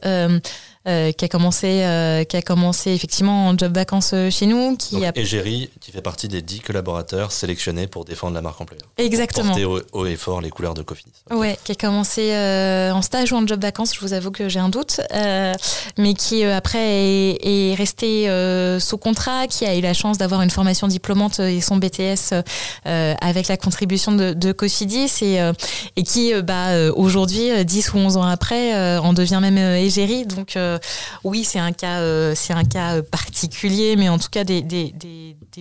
euh, qui a commencé, euh, qui a commencé effectivement en job vacances euh, chez nous. Qui Donc, a... Égérie, qui fait partie des 10 collaborateurs sélectionnés pour défendre la marque employeur. Exactement. Porter haut, et fort les couleurs de Cofidis. Ok. Ouais, qui a commencé euh, en stage ou en job vacances, je vous avoue que j'ai un doute, mais qui après est, est resté sous contrat, qui a eu la chance d'avoir une formation diplômante et son BTS avec la contribution de, de Cofidis et, et qui bah, aujourd'hui, euh, 10 ou 11 ans après, en devient même égérie. Donc euh, oui, c'est un cas, euh, euh, particulier, mais en tout cas des,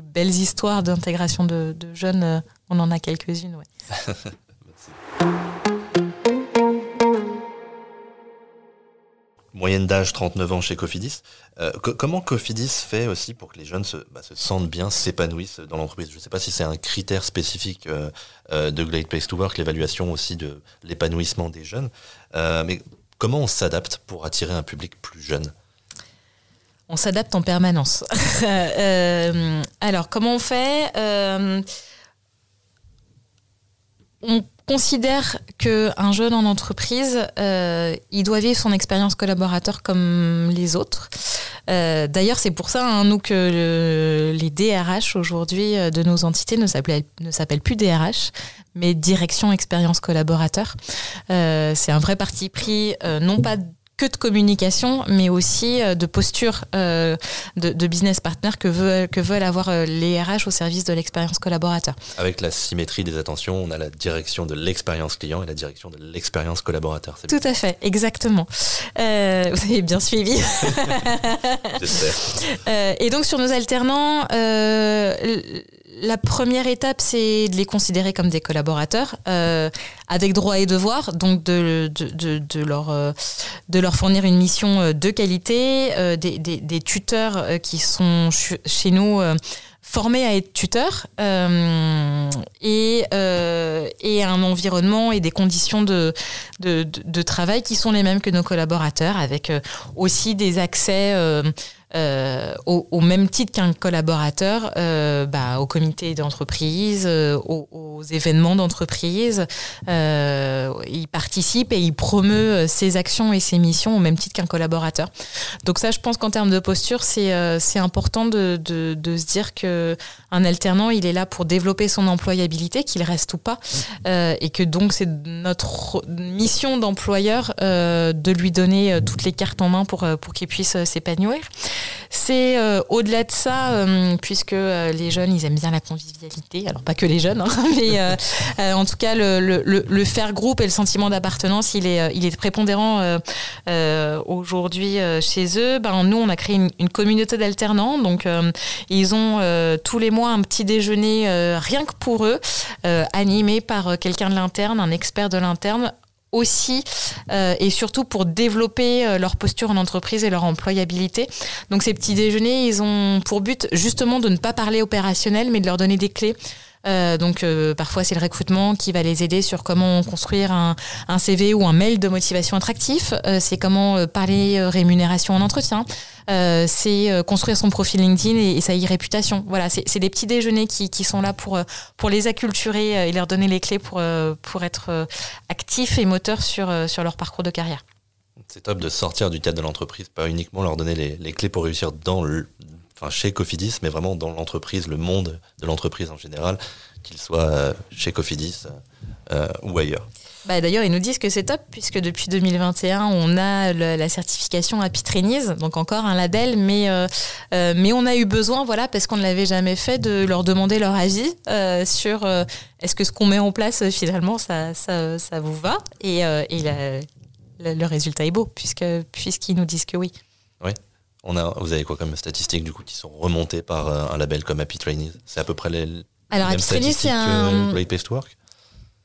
belles histoires d'intégration de, jeunes, on en a quelques-unes. Moyenne d'âge 39 ans chez Cofidis. Co- comment Cofidis fait aussi pour que les jeunes se, bah, se sentent bien, s'épanouissent dans l'entreprise? Je ne sais pas si c'est un critère spécifique de Great Place to Work, l'évaluation aussi de l'épanouissement des jeunes. Comment on s'adapte pour attirer un public plus jeune On s'adapte en permanence. Euh, alors, comment on fait Euh, considère qu'un jeune en entreprise, euh, il doit vivre son expérience collaborateur comme les autres. Euh, D'ailleurs, c'est pour ça, hein, nous, que le- les DRH aujourd'hui euh, de nos entités ne s'appellent plus DRH, mais Direction Expérience Collaborateur. C'est un vrai parti pris, non pas que de communication, mais aussi euh, de posture euh, de, de business partner que, veut, que veulent avoir euh, les RH au service de l'expérience collaborateur. Avec la symétrie des attentions, on a la direction de l'expérience client et la direction de l'expérience collaborateur. C'est Tout à fait, exactement. Euh, vous avez bien suivi. j'espère. Euh, et donc sur nos alternants, euh, la première étape, c'est de les considérer comme des collaborateurs, euh, avec droits et devoirs, donc de, de, de, de leur, euh, de leur fournir une mission euh, de qualité, euh, des, des, des tuteurs euh, qui sont ch- chez nous euh, formés à être tuteurs, et, et un environnement et des conditions de, de, travail qui sont les mêmes que nos collaborateurs, avec aussi des accès euh, au, au même titre qu'un collaborateur euh, bah, au comité d'entreprise, euh, aux, aux événements d'entreprise. Euh, il participe et il promeut euh, ses actions et ses missions au même titre qu'un collaborateur. Donc ça, je pense qu'en termes de posture, c'est euh, c'est important de, de, de se dire que un alternant, il est là pour développer son employabilité, qu'il reste ou pas, et que donc c'est notre mission d'employeur de lui donner toutes les cartes en main pour, pour qu'il puisse s'épanouir. C'est euh, au-delà de ça, euh, puisque euh, les jeunes, ils aiment bien la convivialité, alors pas que les jeunes, hein, mais en tout cas le, faire groupe et le sentiment d'appartenance, il est, prépondérant aujourd'hui chez eux. Ben, nous, on a créé une, une communauté d'alternants, donc ils ont tous les mois un petit déjeuner rien que pour eux, animé par quelqu'un de l'interne, un expert de l'interne aussi euh, et surtout pour développer euh, leur posture en entreprise et leur employabilité. Donc ces petits déjeuners, ils ont pour but justement de ne pas parler opérationnel, mais de leur donner des clés. Euh, donc euh, parfois c'est le recrutement qui va les aider sur comment construire un, CV ou un mail de motivation attractif. Euh, c'est comment parler rémunération en entretien. C'est construire son profil LinkedIn et, sa e-réputation. Voilà, c'est des petits déjeuners qui, sont là pour, pour les acculturer et leur donner les clés pour, pour être actifs et moteurs sur, sur leur parcours de carrière. C'est top de sortir du cadre de l'entreprise, pas uniquement leur donner les clés pour réussir dans le, enfin chez Cofidis, mais vraiment dans l'entreprise, le monde de l'entreprise en général, qu'il soit euh, chez Cofidis euh, ou ailleurs. Bah, D'ailleurs, ils nous disent que c'est top, puisque depuis 2021, on a le- la certification Happy Trainees, donc encore un label, mais, euh, euh, mais on a eu besoin, voilà, parce qu'on ne l'avait jamais fait, de leur demander leur avis euh, sur euh, est-ce que ce qu'on met en place, euh, finalement, ça, ça, ça vous va? Et, euh, et la- la- le résultat est beau, puisque, puisqu'ils nous disent que oui. On a, vous avez quoi comme statistiques du coup qui sont remontées par euh, un label comme Happy Trainees? C'est à peu près les, Alors, mêmes Happy Trainees, c'est un... que Work?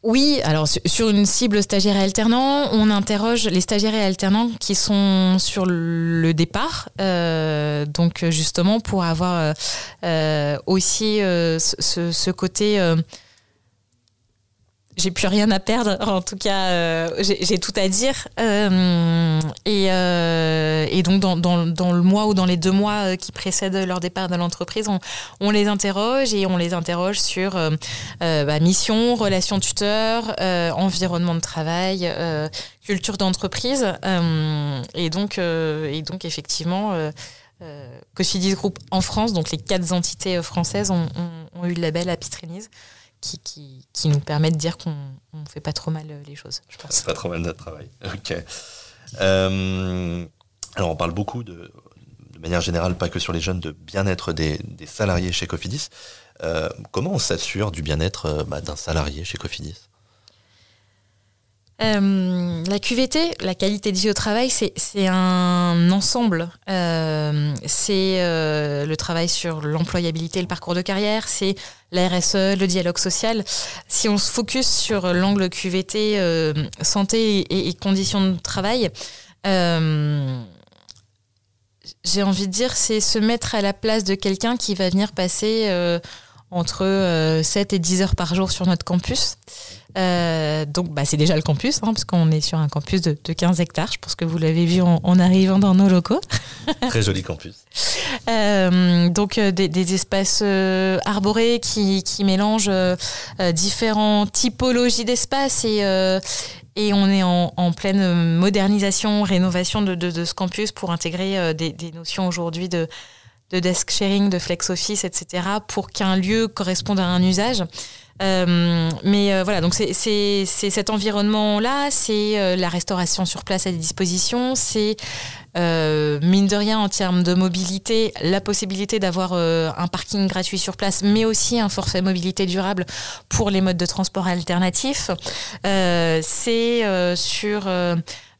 Oui, alors su- sur une cible stagiaire et alternant, on interroge les stagiaires et alternants qui sont sur le départ, euh, donc justement pour avoir euh, aussi ce, côté j'ai plus rien à perdre. En tout cas, euh, j'ai tout à dire. Euh, et, euh, et, donc, dans, dans, dans, le mois ou dans les deux mois qui précèdent leur départ de l'entreprise, on, on, les interroge et on les interroge sur bah, mission, relations tuteur, environnement de travail, culture d'entreprise. et, donc, et donc, effectivement, euh, Cofidis Group en France, donc les quatre entités françaises, ont, ont, ont eu le label Apitrénise qui, nous permet de dire qu'on ne fait pas trop mal euh, les choses, je pense. Pas trop mal notre travail. Ok. Euh, alors, on parle beaucoup de, de manière générale, pas que sur les jeunes, de bien-être des, des, salariés chez Cofidis. Euh, comment on s'assure du bien-être bah, d'un salarié chez Cofidis? Euh, la QVT, la qualité de vie au travail, c'est un ensemble. Euh, c'est euh, le travail sur l'employabilité, le parcours de carrière, c'est la RSE, le dialogue social. Si on se focus sur l'angle QVT, santé et, et, conditions de travail, j'ai envie de dire, c'est se mettre à la place de quelqu'un qui va venir passer entre 7 et 10 heures par jour sur notre campus. Euh, donc, bah, c'est déjà le campus, hein, parce qu'on est sur un campus de, de, 15 hectares. Je pense que vous l'avez vu en, en, arrivant dans nos locaux. Très joli campus. Euh, donc, euh, des, des, espaces euh, arborés qui, qui mélangent euh, différentes typologies d'espaces et, et on est en, en, pleine modernisation, rénovation de, de, de, ce campus pour intégrer des, des notions aujourd'hui de de desk sharing, de flex office, etc., pour qu'un lieu corresponde à un usage. Euh, mais euh, voilà, donc c'est cet environnement-là, c'est euh, la restauration sur place à disposition, c'est euh, mine de rien en termes de mobilité, la possibilité d'avoir euh, un parking gratuit sur place, mais aussi un forfait mobilité durable pour les modes de transport alternatifs. c'est sur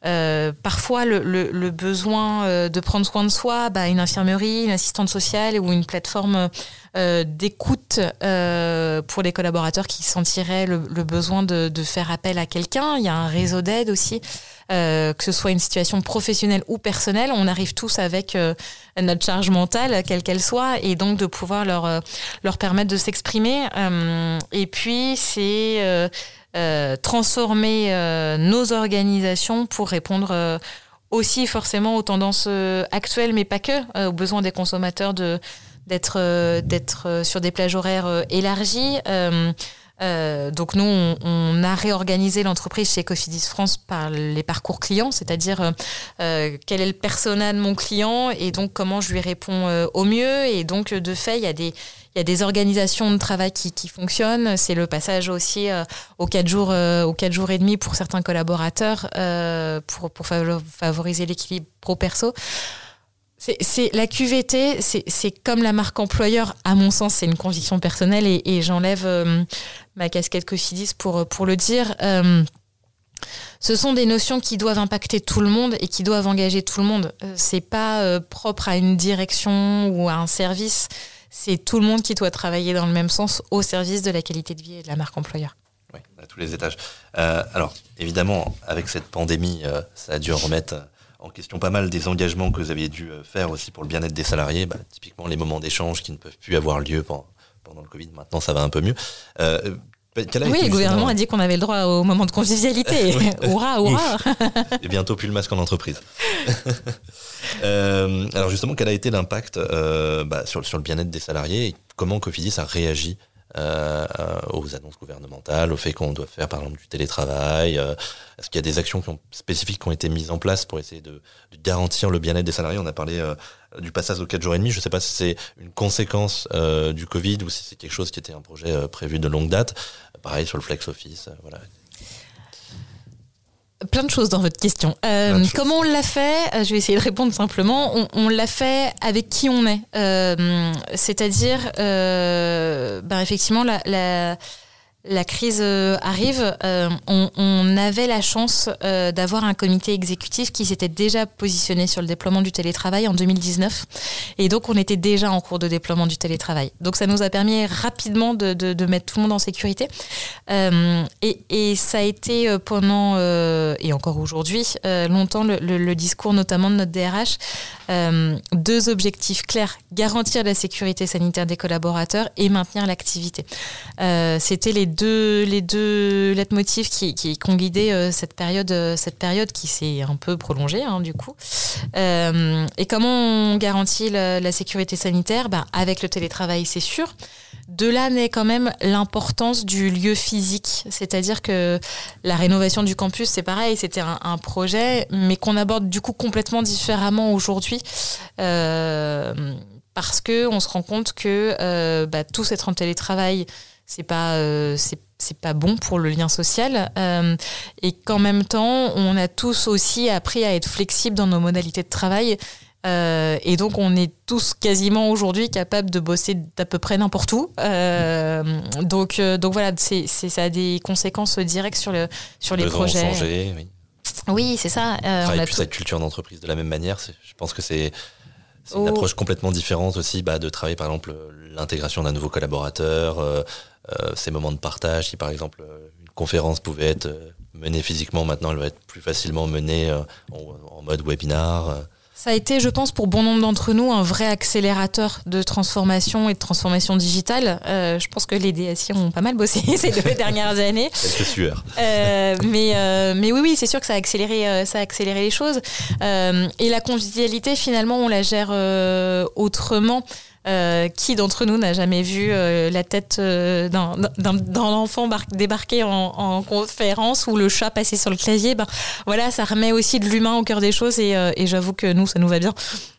euh, parfois, le, le, le besoin euh, de prendre soin de soi, bah, une infirmerie, une assistante sociale ou une plateforme euh, d'écoute euh, pour les collaborateurs qui sentiraient le, le besoin de, de, faire appel à quelqu'un. Il y a un réseau d'aide aussi, que ce soit une situation professionnelle ou personnelle. On arrive tous avec notre charge mentale, quelle qu'elle soit, et donc de pouvoir leur, leur permettre de s'exprimer. et puis, c'est euh, transformer euh, nos organisations pour répondre euh, aussi forcément aux tendances actuelles, mais pas que, aux besoins des consommateurs de d'être d'être sur des plages horaires élargies. Euh, donc nous, on, a réorganisé l'entreprise chez Cofidis France par les parcours clients, c'est-à-dire euh, quel est le persona de mon client et donc comment je lui réponds euh, au mieux. Et donc de fait, il y a des il y a des organisations de travail qui, fonctionnent. C'est le passage aussi euh, aux quatre jours, euh, aux quatre jours et demi pour certains collaborateurs euh, pour, pour favoriser l'équilibre pro-perso. C'est la QVT, c'est comme la marque employeur. À mon sens, c'est une conviction personnelle et, j'enlève euh, ma casquette Cofidis pour pour le dire. Euh, ce sont des notions qui doivent impacter tout le monde et qui doivent engager tout le monde. C'est pas propre à une direction ou à un service c'est tout le monde qui doit travailler dans le même sens au service de la qualité de vie et de la marque employeur. Oui, à tous les étages. Euh, alors, évidemment, avec cette pandémie, euh, ça a dû remettre en question pas mal des engagements que vous aviez dû euh, faire aussi pour le bien-être des salariés. Bah, typiquement, les moments d'échange qui ne peuvent plus avoir lieu pendant, pendant le Covid. Maintenant, ça va un peu mieux. Euh, oui, le gouvernement a dit qu'on avait le droit au moment de convivialité. hurrah, hurrah Et bientôt plus le masque en entreprise. euh, alors justement, quel a été l'impact euh, bah, sur, sur le bien-être des salariés et comment Cofidis a réagi euh, aux annonces gouvernementales, au fait qu'on doit faire par exemple du télétravail euh, Est-ce qu'il y a des actions qui ont, spécifiques qui ont été mises en place pour essayer de, de garantir le bien-être des salariés? On a parlé euh, du passage aux 4 jours et demi. Je ne sais pas si c'est une conséquence euh, du Covid ou si c'est quelque chose qui était un projet euh, prévu de longue date. Pareil sur le flex office. voilà. Plein de choses dans votre question. Euh, comment on l'a fait? Je vais essayer de répondre simplement. On, on l'a fait avec qui on est. Euh, C'est-à-dire, euh, ben effectivement, la, la, la crise euh, arrive, euh, on, avait la chance euh, d'avoir un comité exécutif qui s'était déjà positionné sur le déploiement du télétravail en 2019. Et donc, on était déjà en cours de déploiement du télétravail. Donc, ça nous a permis rapidement de, mettre tout le monde en sécurité. Et, ça a été pendant, et encore aujourd'hui, longtemps le, le, le, discours notamment de notre DRH. deux objectifs clairs, garantir la sécurité sanitaire des collaborateurs et maintenir l'activité. C'était les les deux leitmotifs qui, qui, ont guidé cette, période, cette période qui s'est un peu prolongée, hein, du coup. et comment on garantit la, sécurité sanitaire? Bah, Avec le télétravail, c'est sûr. De là naît quand même l'importance du lieu physique. C'est-à-dire que la rénovation du campus, c'est pareil, c'était un, projet, mais qu'on aborde du coup complètement différemment aujourd'hui. Euh, parce que on se rend compte que euh, tous être en télétravail, c'est pas euh, c'est pas bon pour le lien social et qu'en même temps on a tous aussi appris à être flexibles dans nos modalités de travail euh, et donc, on est tous quasiment aujourd'hui capables de bosser d'à peu près n'importe où. Euh, donc, euh, donc voilà, c'est, ça a des conséquences directes sur, le, sur les projets. Changer, oui. Oui, c'est ça. Euh, on plus cette culture d'entreprise de la même manière. Je pense que c'est, une oh. approche complètement différente aussi bah, de travailler, par exemple, l'intégration d'un nouveau collaborateur, ces moments de partage. Si, par exemple, une conférence pouvait être menée physiquement, maintenant, elle va être plus facilement menée en, en mode webinar. Ça a été, je pense, pour bon nombre d'entre nous, un vrai accélérateur de transformation et de transformation digitale. Euh, je pense que les DSI ont pas mal bossé ces deux dernières années. Quelques sueurs. Euh, mais, euh, mais oui, oui, c'est sûr que ça a accéléré, ça a accéléré les choses. et la convivialité, finalement, on la gère autrement. Euh, qui d'entre nous n'a jamais vu euh, la tête euh, d'un enfant débarquer en, conférence ou le chat passer sur le clavier? Ben, Voilà, ça remet aussi de l'humain au cœur des choses et, j'avoue que nous, ça nous va bien.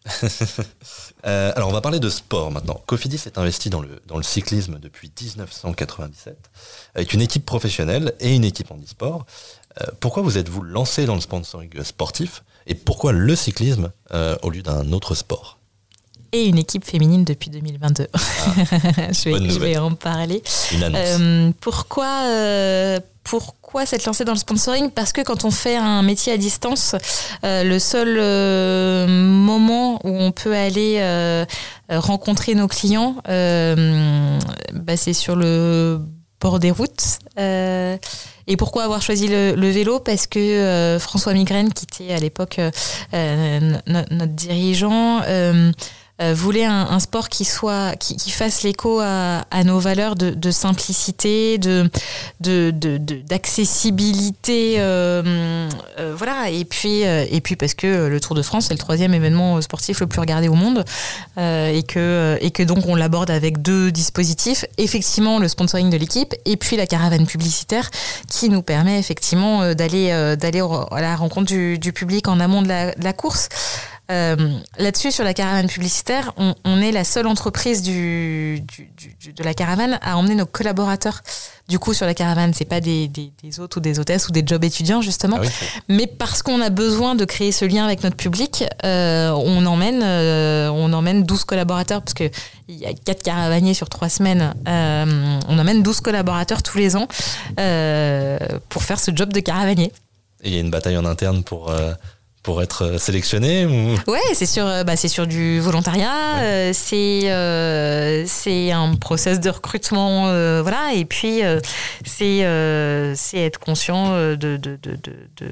alors, on va parler de sport maintenant. Cofidis est investi dans le, dans le cyclisme depuis 1997 avec une équipe professionnelle et une équipe en e-sport. pourquoi vous êtes-vous lancé dans le sponsoring sportif et pourquoi le cyclisme au lieu d'un autre sport? Et une équipe féminine depuis 2022. Ah, je, vais, en parler. Euh, pourquoi, euh, pourquoi s'être lancé dans le sponsoring? Parce que quand on fait un métier à distance, euh, le seul moment où on peut aller rencontrer nos clients, bah, c'est sur le bord des routes. Et pourquoi avoir choisi le, vélo? Parce que François Migraine, qui était à l'époque notre dirigeant, euh, voulait un, sport qui soit qui, qui fasse l'écho à, à, nos valeurs de, de simplicité, de d'accessibilité, de, euh, euh, voilà. Et puis euh, et puis parce que le Tour de France est le troisième événement sportif le plus regardé au monde et que et que donc on l'aborde avec deux dispositifs, effectivement le sponsoring de l'équipe et puis la caravane publicitaire qui nous permet effectivement d'aller d'aller à la rencontre du, du, public en amont de la, de la course. Euh, là-dessus, sur la caravane publicitaire, on, est la seule entreprise du, de la caravane à emmener nos collaborateurs. Du coup, sur la caravane, c'est pas des, des, hôtes ou des hôtesses ou des jobs étudiants justement, ah mais parce qu'on a besoin de créer ce lien avec notre public, euh, on emmène, euh, on emmène 12 collaborateurs parce que il y a 4 caravaniers sur 3 semaines. on emmène 12 collaborateurs tous les ans pour faire ce job de caravanier. Et il y a une bataille en interne pour pour être euh, sélectionné ou... Ouais, c'est sur, euh, bah, c'est sur du volontariat, euh, c'est, c'est un process de recrutement, voilà, et puis c'est, c'est être conscient de. de, de, de,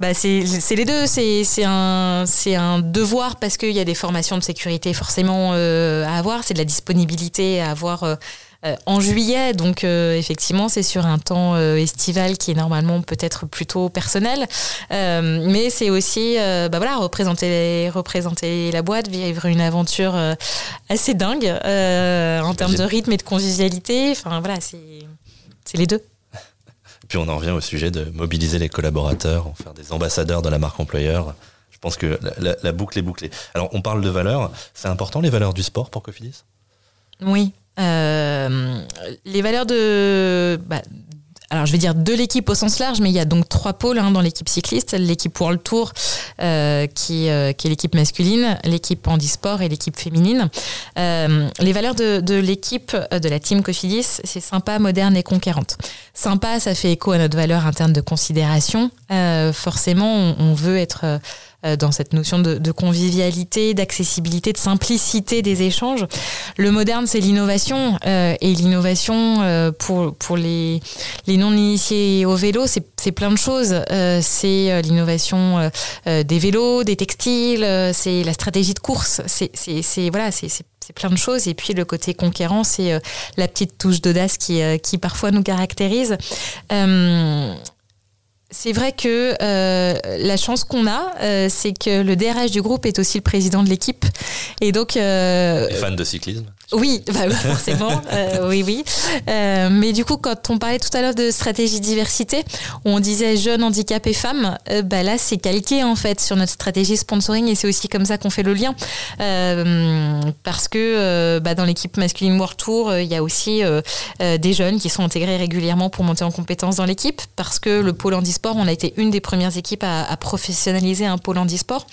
Bah, c'est, c'est les deux, c'est, c'est, un, c'est un devoir parce qu'il y a des formations de sécurité forcément à avoir, c'est de la disponibilité à avoir euh, en juillet. Donc euh, effectivement, c'est sur un temps euh, estival qui est normalement peut-être plutôt personnel, mais c'est aussi bah voilà représenter représenter la boîte, vivre une aventure assez dingue en termes de rythme et de convivialité. Enfin voilà, c'est c'est les deux. Puis on en revient au sujet de mobiliser les collaborateurs, en faire des ambassadeurs de la marque employeur. Je pense que la, la boucle est bouclée. Alors on parle de valeurs. C'est important les valeurs du sport pour Cofidis? Oui, euh, les valeurs de, bah, alors je vais dire de l'équipe au sens large, mais il y a donc trois pôles hein, dans l'équipe cycliste l'équipe World Tour euh, qui, euh, qui, est l'équipe masculine, l'équipe handisport et l'équipe féminine. Euh, les valeurs de, de l'équipe euh, de la team Cofidis, c'est sympa, moderne et conquérante. Sympa, ça fait écho à notre valeur interne de considération. forcément, on, on, veut être dans cette notion de, convivialité, d'accessibilité, de simplicité des échanges. Le moderne, c'est l'innovation et l'innovation pour, pour les, les non-initiés au vélo, c'est plein de choses. c'est l'innovation des vélos, des textiles, c'est la stratégie de course, c'est voilà, c'est c'est plein de choses. Et puis le côté conquérant, c'est euh, la petite touche d'audace qui, euh, qui parfois nous caractérise. Euh, c'est vrai que la chance qu'on a, c'est que le DRH du groupe est aussi le président de l'équipe. Et donc. fan de cyclisme oui, bah forcément, euh, oui, oui. Euh, mais du coup, quand on parlait tout à l'heure de stratégie diversité, on disait jeunes, handicapés, femmes, euh, bah là, c'est calqué en fait sur notre stratégie sponsoring et c'est aussi comme ça qu'on fait le lien. parce que bah, dans l'équipe masculine World Tour, il y a aussi des jeunes qui sont intégrés régulièrement pour monter en compétences dans l'équipe, parce que le pôle handisport, on a été une des premières équipes à, à professionnaliser un pôle handisport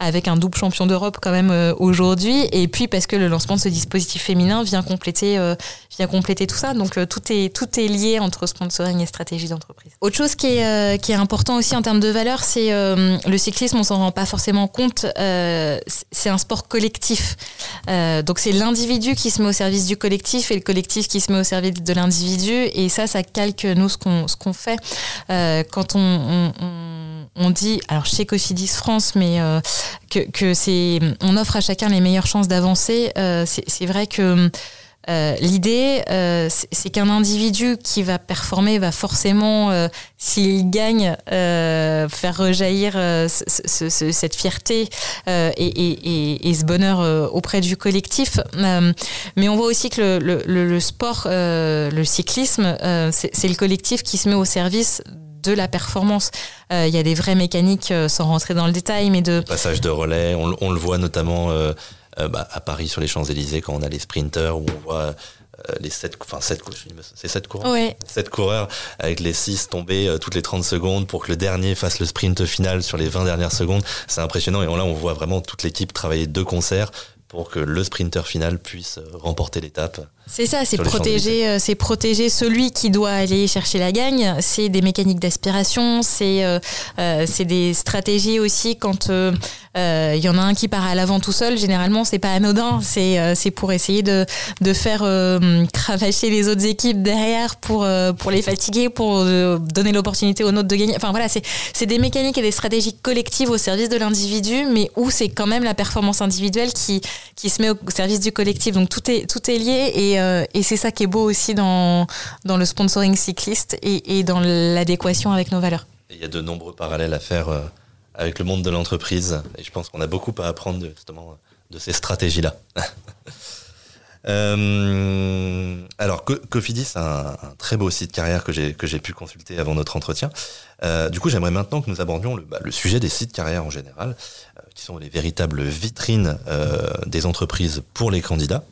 avec un double champion d'Europe quand même euh, aujourd'hui. Et puis parce que le lancement de ce dispositif féminin vient compléter, euh, vient compléter tout ça. Donc euh, tout, est, tout est lié entre sponsoring et stratégie d'entreprise. Autre chose qui est, qui est important aussi en termes de valeur, c'est le cyclisme, on s'en rend pas forcément compte, c'est un sport collectif. donc c'est l'individu qui se met au service du collectif et le collectif qui se met au service de l'individu. Et ça, ça calque nous ce qu'on ce qu'on fait. quand on, on, on, dit, alors chez Cofidis France, mais que, c'est, on offre à chacun les meilleures chances d'avancer. Euh, c'est vrai que euh, l'idée, euh, c'est qu'un individu qui va performer va forcément, s'il gagne, faire rejaillir cette fierté et, ce bonheur auprès du collectif. mais on voit aussi que le sport, le cyclisme, c'est le collectif qui se met au service de la performance. Euh, il y a des vraies mécaniques, euh, sans rentrer dans le détail, mais de... Passage de relais, on, le voit notamment euh, bah, à Paris sur les Champs-Élysées quand on a les sprinters, où on voit les 7 enfin sept, c'est 7 coureurs? Ouais. 7 coureurs avec les 6 tomber toutes les 30 secondes pour que le dernier fasse le sprint final sur les 20 dernières secondes c'est impressionnant et là on voit vraiment toute l'équipe travailler de concert pour que le sprinter final puisse remporter l'étape c'est ça, c'est protéger, euh, c'est protéger celui qui doit aller chercher la gagne. C'est des mécaniques d'aspiration, c'est euh, euh, c'est des stratégies aussi quand il y en a un qui part à l'avant tout seul. Généralement, c'est pas anodin. C'est c'est pour essayer de de faire cravacher les autres équipes derrière pour pour les fatiguer, pour donner l'opportunité aux nôtres de gagner. Enfin voilà, c'est c'est des mécaniques et des stratégies collectives au service de l'individu, mais où c'est quand même la performance individuelle qui qui se met au service du collectif. Donc tout est tout est lié et euh, et, c'est ça qui est beau aussi dans, dans le sponsoring cycliste et, dans l'adéquation avec nos valeurs. Il y a de nombreux parallèles à faire euh, avec le monde de l'entreprise et je pense qu'on a beaucoup à apprendre justement de ces stratégies-là. Euh, alors, Cofidis a un, très beau site carrière que j'ai pu consulter avant notre entretien. du coup, j'aimerais maintenant que nous abordions le, bah, le, sujet des sites carrière en général, qui sont les véritables vitrines des entreprises pour les candidats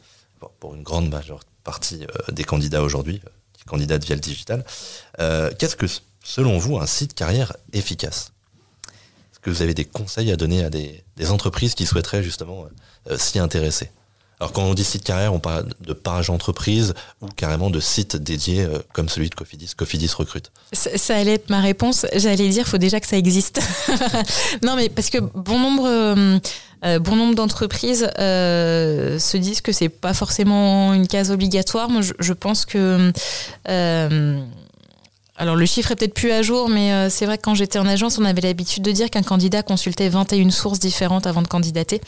pour une grande majeure partie euh, des candidats aujourd'hui, euh, qui candidatent via le digital. Euh, qu'est-ce que, selon vous, un site carrière efficace? Est-ce que vous avez des conseils à donner à des, entreprises qui souhaiteraient justement s'y intéresser? Alors quand on dit site carrière, on parle de page entreprise ou carrément de site dédié comme celui de Cofidis, Cofidis recrute. Ça, allait être ma réponse. J'allais dire, il faut déjà que ça existe. non, mais parce que bon nombre euh, bon nombre d'entreprises euh, se disent que c'est pas forcément une case obligatoire. Moi, je, pense que euh, alors le chiffre est peut-être plus à jour, mais c'est vrai que quand j'étais en agence, on avait l'habitude de dire qu'un candidat consultait 21 sources différentes avant de candidater.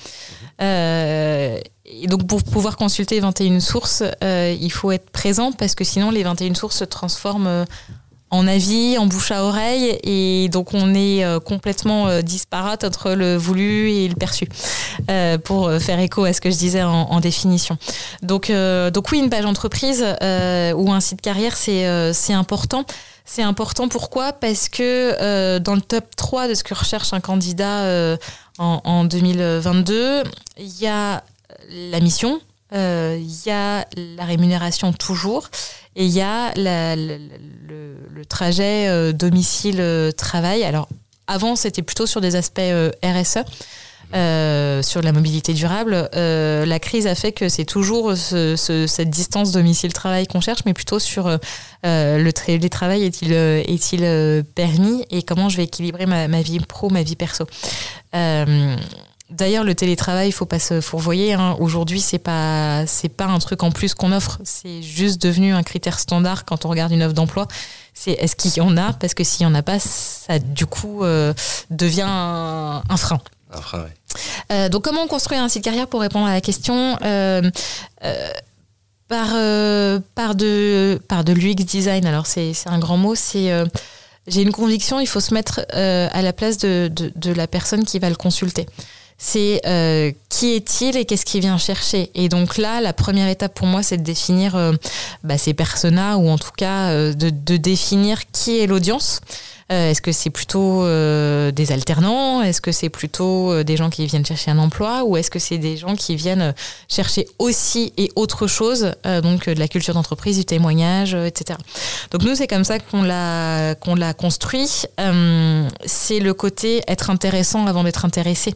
Et donc pour pouvoir consulter 21 sources, il faut être présent parce que sinon les 21 sources se transforment en avis, en bouche à oreille, et donc on est euh, complètement euh, disparate entre le voulu et le perçu, euh, pour faire écho à ce que je disais en, définition. Donc, donc oui, une page entreprise ou un site carrière, c'est c'est important. C'est important pourquoi? Parce que dans le top 3 de ce que recherche un candidat en 2022, il y a la mission, il y a la rémunération toujours, et il y a le, trajet euh, domicile-travail. Alors, avant, c'était plutôt sur des aspects euh, RSE. euh, sur la mobilité durable. Euh, la crise a fait que c'est toujours cette distance domicile-travail qu'on cherche, mais plutôt sur euh, le télétravail est-il est-il permis et comment je vais équilibrer ma, vie pro, ma vie perso. D'ailleurs, le télétravail, il faut pas se fourvoyer. Hein. Aujourd'hui, c'est pas c'est pas un truc en plus qu'on offre. C'est juste devenu un critère standard quand on regarde une offre d'emploi. C'est est-ce qu'il y en a? Parce que s'il y en a pas, ça du coup devient un, un frein. Un frein, oui. Euh, donc, comment construire un site carrière pour répondre à la question euh, euh, par, par, de, par de l'UX design? Alors, c'est un grand mot. C'est j'ai une conviction, il faut se mettre à la place de, de, la personne qui va le consulter. C'est qui est-il et qu'est-ce qu'il vient chercher. Et donc là, la première étape pour moi, c'est de définir bah, ses personas ou en tout cas de, de définir qui est l'audience. Euh, est-ce que c'est plutôt euh, des alternants? Est-ce que c'est plutôt euh, des gens qui viennent chercher un emploi? Ou est-ce que c'est des gens qui viennent chercher aussi et autre chose, donc de la culture d'entreprise, du témoignage, etc. Donc nous, c'est comme ça qu'on l'a qu'on l'a construit. c'est le côté être intéressant avant d'être intéressé.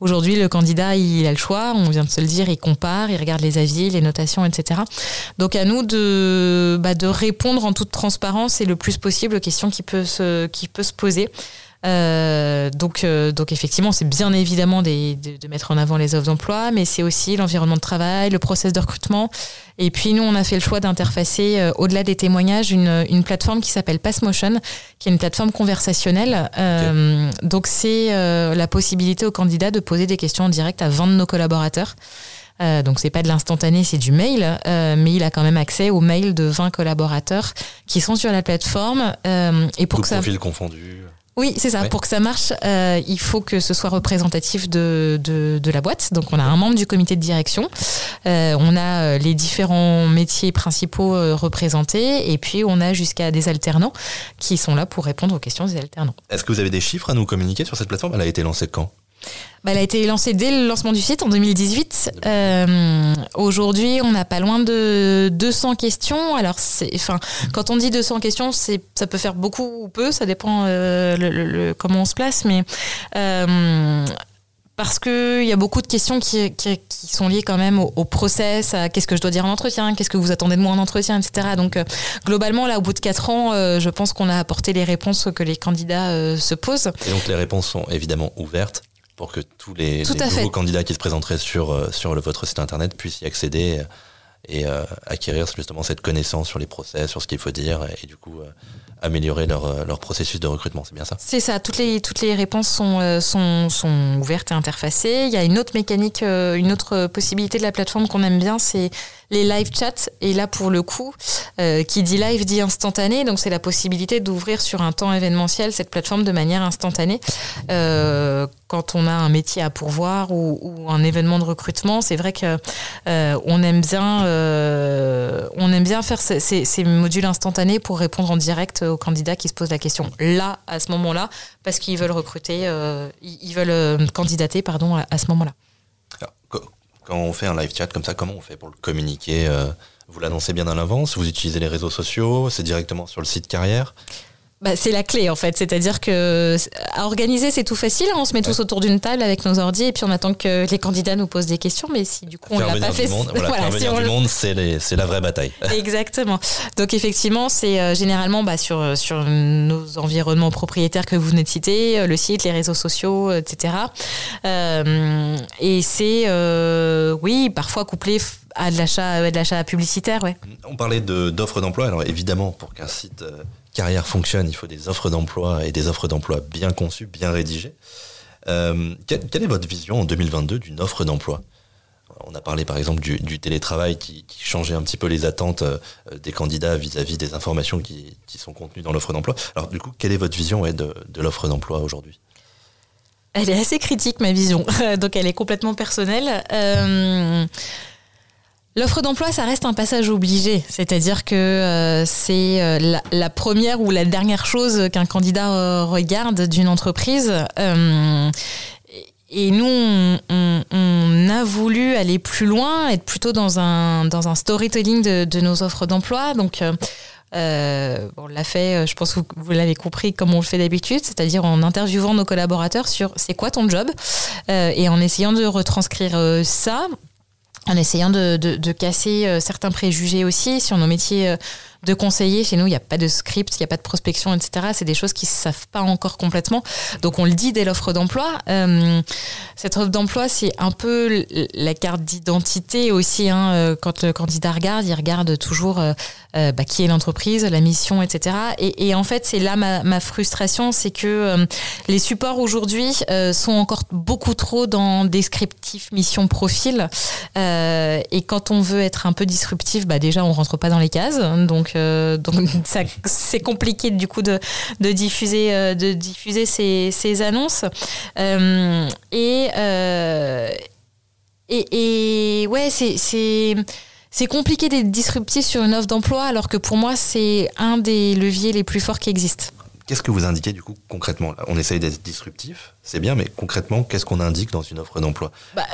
Aujourd'hui, le candidat, il a le choix, on vient de se le dire, il compare, il regarde les avis, les notations, etc. Donc à nous de, bah, de répondre en toute transparence et le plus possible aux questions qui peuvent se, qui peut se poser. Euh, donc, euh, donc effectivement, c'est bien évidemment de, mettre en avant les offres d'emploi, mais c'est aussi l'environnement de travail, le process de recrutement. Et puis nous, on a fait le choix d'interfacer, euh, au-delà des témoignages, une, une plateforme qui s'appelle Passmotion, qui est une plateforme conversationnelle. Donc c'est la possibilité aux candidats de poser des questions en direct à 20 de nos collaborateurs. Euh, donc c'est pas de l'instantané, c'est du mail, mais il a quand même accès aux mails de 20 collaborateurs qui sont sur la plateforme. et pour Tout que ça... profil confondu. Oui, c'est ça. Pour que ça marche, euh, il faut que ce soit représentatif de, de, de, la boîte. Donc, on a un membre du comité de direction. Euh, on a euh, les différents métiers principaux représentés. Et puis, on a jusqu'à des alternants qui sont là pour répondre aux questions des alternants. Est-ce que vous avez des chiffres à nous communiquer sur cette plateforme? Elle a été lancée quand? Bah, elle a été lancée dès le lancement du site en 2018. Euh, Aujourd'hui, on n'a pas loin de 200 questions. Alors, enfin, quand on dit 200 questions, ça peut faire beaucoup ou peu, ça dépend euh, comment on se place, mais euh, parce qu'il y a beaucoup de questions qui, sont liées quand même au, process, à qu'est-ce que je dois dire en entretien, qu'est-ce que vous attendez de moi en entretien, etc. Donc, euh, globalement, là, au bout de 4 ans, je pense qu'on a apporté les réponses que les candidats se posent. Et donc, les réponses sont évidemment ouvertes pour que tous les, nouveaux candidats qui se présenteraient sur, euh, sur le, votre site internet puissent y accéder et euh, acquérir justement cette connaissance sur les process, sur ce qu'il faut dire et, du coup euh, améliorer leur, leur processus de recrutement. C'est bien ça? C'est ça. Toutes les, toutes les réponses sont, sont, sont ouvertes et interfacées. Il y a une autre mécanique, une autre possibilité de la plateforme qu'on aime bien, c'est les live chats. Et là, pour le coup, euh, qui dit live dit instantané. Donc, c'est la possibilité d'ouvrir sur un temps événementiel cette plateforme de manière instantanée. Euh, quand on a un métier à pourvoir ou, un événement de recrutement, c'est vrai que euh, on aime bien, on aime bien faire ces, modules instantanés pour répondre en direct candidats qui se posent la question là, à ce moment-là, parce qu'ils veulent recruter, ils veulent candidater, pardon, à, à ce moment-là. Quand on fait un live chat comme ça, comment on fait pour le communiquer euh, Vous l'annoncez bien en avance Vous utilisez les réseaux sociaux? C'est directement sur le site carrière? Bah, c'est la clé en fait, c'est-à-dire que à organiser c'est tout facile, hein. on se met tous autour d'une table avec nos ordi et puis on attend que les candidats nous posent des questions, mais si du coup on l'a pas fait, monde, voilà, du monde, c'est la vraie bataille. Exactement. Donc effectivement, c'est euh, généralement bah, sur euh, sur nos environnements propriétaires que vous venez de citer, euh, le site, les réseaux sociaux, etc. et c'est oui parfois couplé à de l'achat de l'achat publicitaire, ouais. On parlait d'offres d'emploi, alors évidemment pour qu'un site carrière fonctionne, il faut des offres d'emploi et des offres d'emploi bien conçues, bien rédigées. Euh, quelle, est votre vision en 2022 d'une offre d'emploi? On a parlé par exemple du, télétravail qui, changeait un petit peu les attentes euh, des candidats vis-à-vis des informations qui, sont contenues dans l'offre d'emploi. Alors du coup, quelle est votre vision de, l'offre d'emploi aujourd'hui? Elle est assez critique, ma vision. Donc elle est complètement personnelle. Euh, L'offre d'emploi, ça reste un passage obligé, c'est-à-dire que euh, c'est euh, la, première ou la dernière chose qu'un candidat euh, regarde d'une entreprise. et nous, on, a voulu aller plus loin, être plutôt dans un, dans un storytelling de, de nos offres d'emploi. Donc, on l'a fait, je pense que vous, l'avez compris, comme on le fait d'habitude, c'est-à-dire en interviewant nos collaborateurs sur c'est quoi ton job? Et en essayant de retranscrire ça en essayant de, de, casser certains préjugés aussi sur nos métiers de conseiller. Chez nous, il n'y a pas de script, il n'y a pas de prospection, etc. C'est des choses qui ne savent pas encore complètement. Donc, on le dit dès l'offre d'emploi. Euh, cette offre d'emploi, c'est un peu la carte d'identité aussi. Hein, euh, quand le candidat regarde, il regarde toujours euh, bah, qui est l'entreprise, la mission, etc. Et, en fait, c'est là ma, frustration, c'est que les supports aujourd'hui sont encore beaucoup trop dans descriptif, mission, profil. et quand on veut être un peu disruptif, bah, déjà, on rentre pas dans les cases. Donc, euh, donc, c'est compliqué du coup de, diffuser, euh, de diffuser ces, annonces. Euh, et, et, ouais, c'est c'est compliqué d'être disruptif sur une offre d'emploi, alors que pour moi, c'est un des leviers les plus forts qui existent. Qu'est-ce que vous indiquez du coup concrètement? On essaye d'être disruptif, c'est bien, mais concrètement, qu'est-ce qu'on indique dans une offre d'emploi? Bah,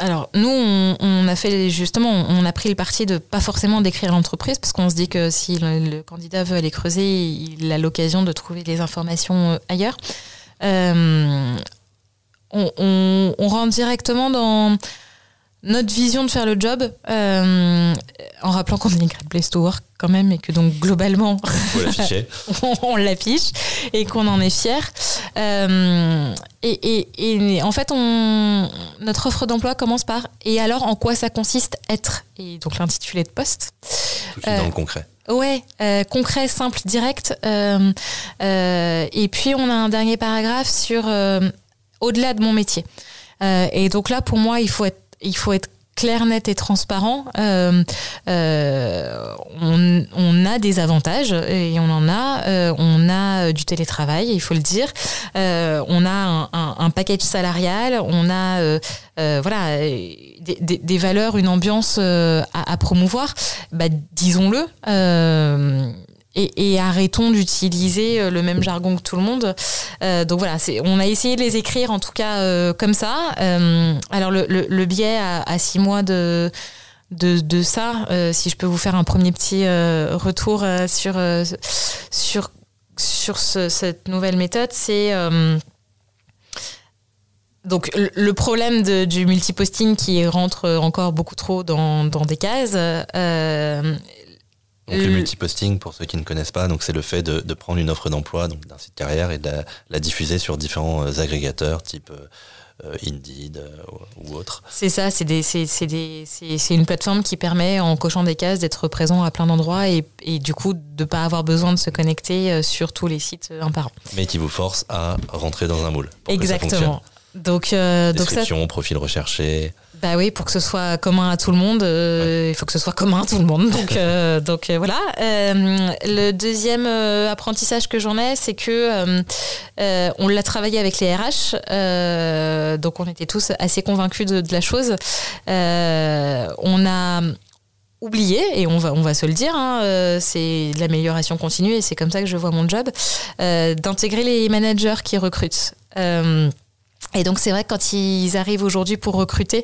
alors nous, on, a fait justement, on a pris le parti de pas forcément décrire l'entreprise parce qu'on se dit que si le, candidat veut aller creuser, il a l'occasion de trouver les informations euh, ailleurs. Euh, on, rentre directement dans notre vision de faire le job, euh, en rappelant qu'on est une great place to work quand même et que donc globalement on, l'affiche et qu'on en est fier. Euh, et, et, en fait, on, notre offre d'emploi commence par et alors en quoi ça consiste être? Et donc l'intitulé de poste. Tout dans le euh, concret. Ouais, concret, simple, direct. et puis on a un dernier paragraphe sur au-delà de mon métier. et donc là, pour moi, il faut être il faut être clair, net et transparent. Euh, euh, on, a des avantages et on en a. Euh, on a du télétravail, il faut le dire. on a un, package salarial. On a voilà des, valeurs, une ambiance à, promouvoir. Bah, disons-le et, arrêtons d'utiliser euh, le même jargon que tout le monde. Euh, donc voilà, on a essayé de les écrire en tout cas euh, comme ça. alors le, biais à, six mois de, de, ça, si je peux vous faire un premier petit retour sur, sur, sur cette nouvelle méthode, c'est... donc le problème du multiposting qui rentre encore beaucoup trop dans, dans des cases, donc, le euh, multiposting, pour ceux qui ne connaissent pas, donc c'est le fait de, prendre une offre d'emploi donc d'un site carrière et de la, diffuser sur différents euh, agrégateurs type euh, Indeed ou autre. C'est ça, c'est une plateforme qui permet, en cochant des cases, d'être présent à plein d'endroits et, du coup de ne pas avoir besoin de se connecter sur tous les sites un par un. Mais qui vous force à rentrer dans un moule. Exactement. donc, Description, ça... profil recherché. Bah oui, pour que ce soit commun à tout le monde, euh, il faut que ce soit commun à tout le monde. Donc, euh, donc euh, voilà. le deuxième apprentissage que j'en ai, c'est que on l'a travaillé avec les RH, donc on était tous assez convaincus de, la chose. on a oublié, et on va, on va se le dire, hein, c'est l'amélioration continue et c'est comme ça que je vois mon job, d'intégrer les managers qui recrutent. Et donc c'est vrai que quand ils arrivent aujourd'hui pour recruter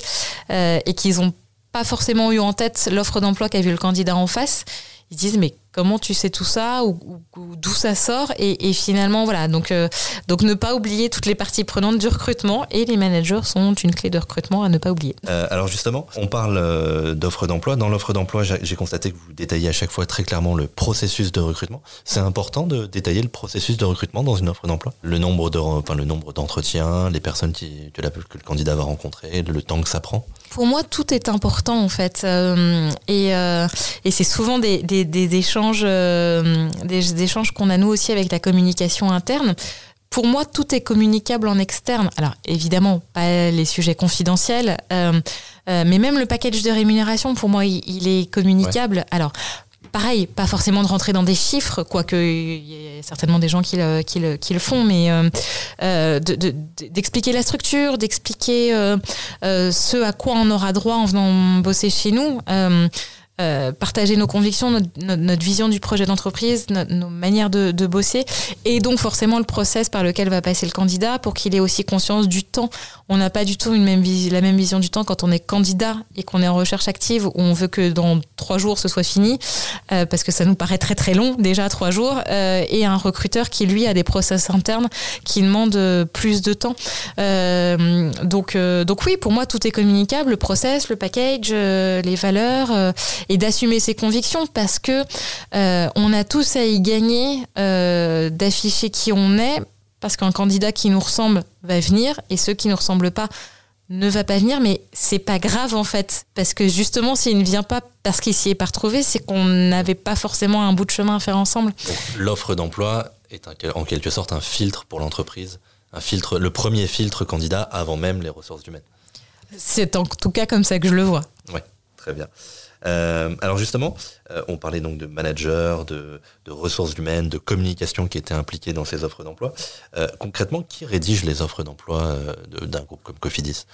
euh, et qu'ils n'ont pas forcément eu en tête l'offre d'emploi qu'a vu le candidat en face, ils disent mais comment tu sais tout ça ou, d'où ça sort et, finalement voilà donc euh, donc ne pas oublier toutes les parties prenantes du recrutement et les managers sont une clé de recrutement à ne pas oublier. Euh, alors justement, on parle euh, d'offre d'emploi. Dans l'offre d'emploi, j'ai constaté que vous détaillez à chaque fois très clairement le processus de recrutement. C'est important de détailler le processus de recrutement dans une offre d'emploi? Le nombre de enfin, le nombre d'entretiens, les personnes que, le candidat va rencontrer, le temps que ça prend? Pour moi, tout est important en fait, et, et c'est souvent des, des, des échanges euh, des échanges qu'on a nous aussi avec la communication interne. Pour moi, tout est communicable en externe. Alors évidemment, pas les sujets confidentiels, euh, euh, mais même le package de rémunération, pour moi, il, est communicable. Alors pareil, pas forcément de rentrer dans des chiffres, quoique il y a certainement des gens qui le, font, mais d'expliquer la structure, d'expliquer ce à quoi on aura droit en venant bosser chez nous. Euh, partager nos convictions, notre, vision du projet d'entreprise, nos manières de, bosser, et donc forcément le process par lequel va passer le candidat pour qu'il ait aussi conscience du temps. On n'a pas du tout une même la même vision du temps quand on est candidat et qu'on est en recherche active où on veut que dans trois jours ce soit fini, euh, parce que ça nous paraît très très long déjà trois jours, euh, et un recruteur qui lui a des process internes qui demandent plus de temps. donc donc oui, pour moi tout est communicable, le process, le package, les valeurs et d'assumer ses convictions parce que euh, on a tous à y gagner euh, d'afficher qui on est parce qu'un candidat qui nous ressemble va venir et ceux qui ne nous ressemblent pas ne va pas venir, mais c'est pas grave en fait, parce que justement, s'il ne vient pas parce qu'il s'y est pas retrouvé, c'est qu'on n'avait pas forcément un bout de chemin à faire ensemble. L'offre d'emploi est en quelque sorte un filtre pour l'entreprise, un filtre, le premier filtre candidat avant même les ressources humaines. C'est en tout cas comme ça que je le vois. Oui, très bien. Euh, alors justement, euh, on parlait donc de managers, de, ressources humaines, de communication qui étaient impliqués dans ces offres d'emploi. Euh, concrètement, qui rédige les offres d'emploi d'un groupe comme Cofidis?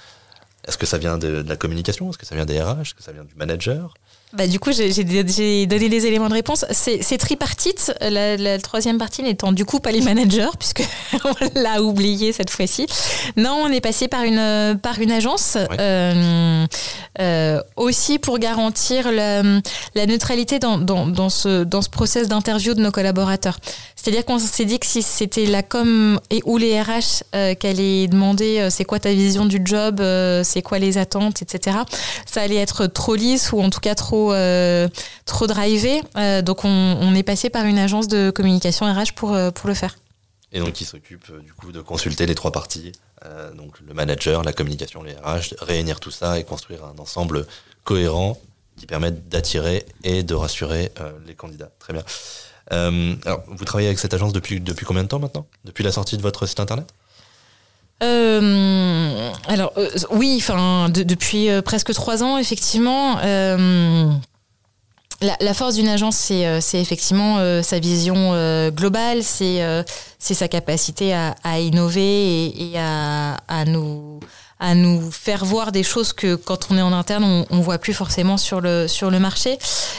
Est-ce que ça vient de, de la communication? Est-ce que ça vient des RH Est-ce que ça vient du manager? Bah, du coup, j'ai donné les éléments de réponse. C'est tripartite, la, troisième partie n'étant du coup pas les managers, puisque on l'a oublié cette fois-ci. Non, on est passé par une, par une agence, euh, euh, aussi pour garantir la, la neutralité dans, dans, dans, ce, dans ce process d'interview de nos collaborateurs. C'est-à-dire qu'on s'est dit que si c'était la com et ou les RH euh, qui allaient demander euh, c'est quoi ta vision du job, c'est quoi les attentes, etc., ça allait être trop lisse ou en tout cas trop, euh, trop drivé. donc on, est passé par une agence de communication RH pour, pour le faire. Et donc qui s'occupe du coup de consulter les trois parties, donc le manager, la communication, les RH, réunir tout ça et construire un ensemble cohérent qui permette d'attirer et de rassurer les candidats. Très bien. Euh, alors, vous travaillez avec cette agence depuis, depuis combien de temps maintenant? Depuis la sortie de votre site internet? Euh, alors euh, oui, enfin depuis presque trois ans effectivement. La, force d'une agence, c'est effectivement sa vision globale, c'est sa capacité à, innover et, à, nous à nous faire voir des choses que quand on est en interne, on, ne voit plus forcément sur le, sur le marché.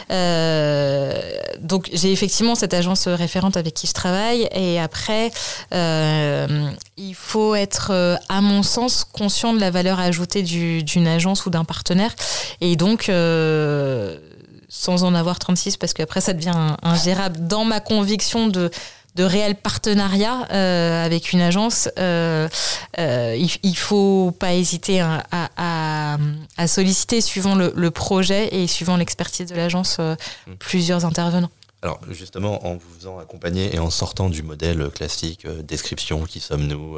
Euh, donc j'ai effectivement cette agence référente avec qui je travaille. Et après, euh, il faut être, euh, à mon sens, conscient de la valeur ajoutée d'une agence ou d'un partenaire. Et donc sans en avoir 36 parce qu'après ça devient ingérable dans ma conviction de de réel partenariat euh, avec une agence, euh, euh, il, il faut pas hésiter à, solliciter, suivant le, projet et suivant l'expertise de l'agence, mmh. plusieurs intervenants. Alors justement, en vous faisant accompagner et en sortant du modèle classique, description, qui sommes-nous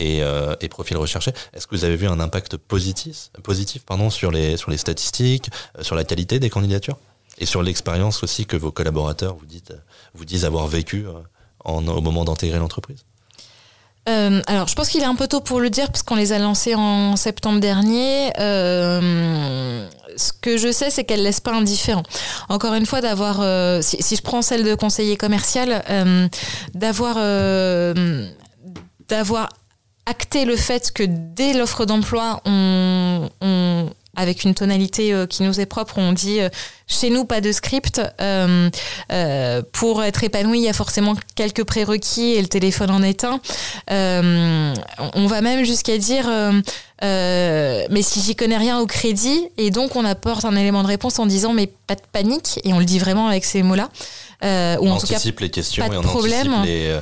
et, et, profil recherché, est-ce que vous avez vu un impact positif, positif pardon, sur, les, sur les statistiques, sur la qualité des candidatures? Et sur l'expérience aussi que vos collaborateurs vous, dites, vous disent avoir vécu euh, au moment d'intégrer l'entreprise euh, alors, je pense qu'il est un peu tôt pour le dire, puisqu'on les a lancés en septembre dernier. Euh, ce que je sais, c'est qu'elles ne laissent pas indifférents. Encore une fois, d'avoir, si, je prends celle de conseiller commercial, d'avoir, d'avoir acté le fait que dès l'offre d'emploi, on avec une tonalité euh, qui nous est propre. On dit euh, chez nous pas de script. Euh, pour être épanoui, il y a forcément quelques prérequis et le téléphone en est un. on va même jusqu'à dire mais si j'y connais rien au crédit et donc on apporte un élément de réponse en disant mais pas de panique et on le dit vraiment avec ces mots-là. ou en tout cas les questions pas de et on problème. les,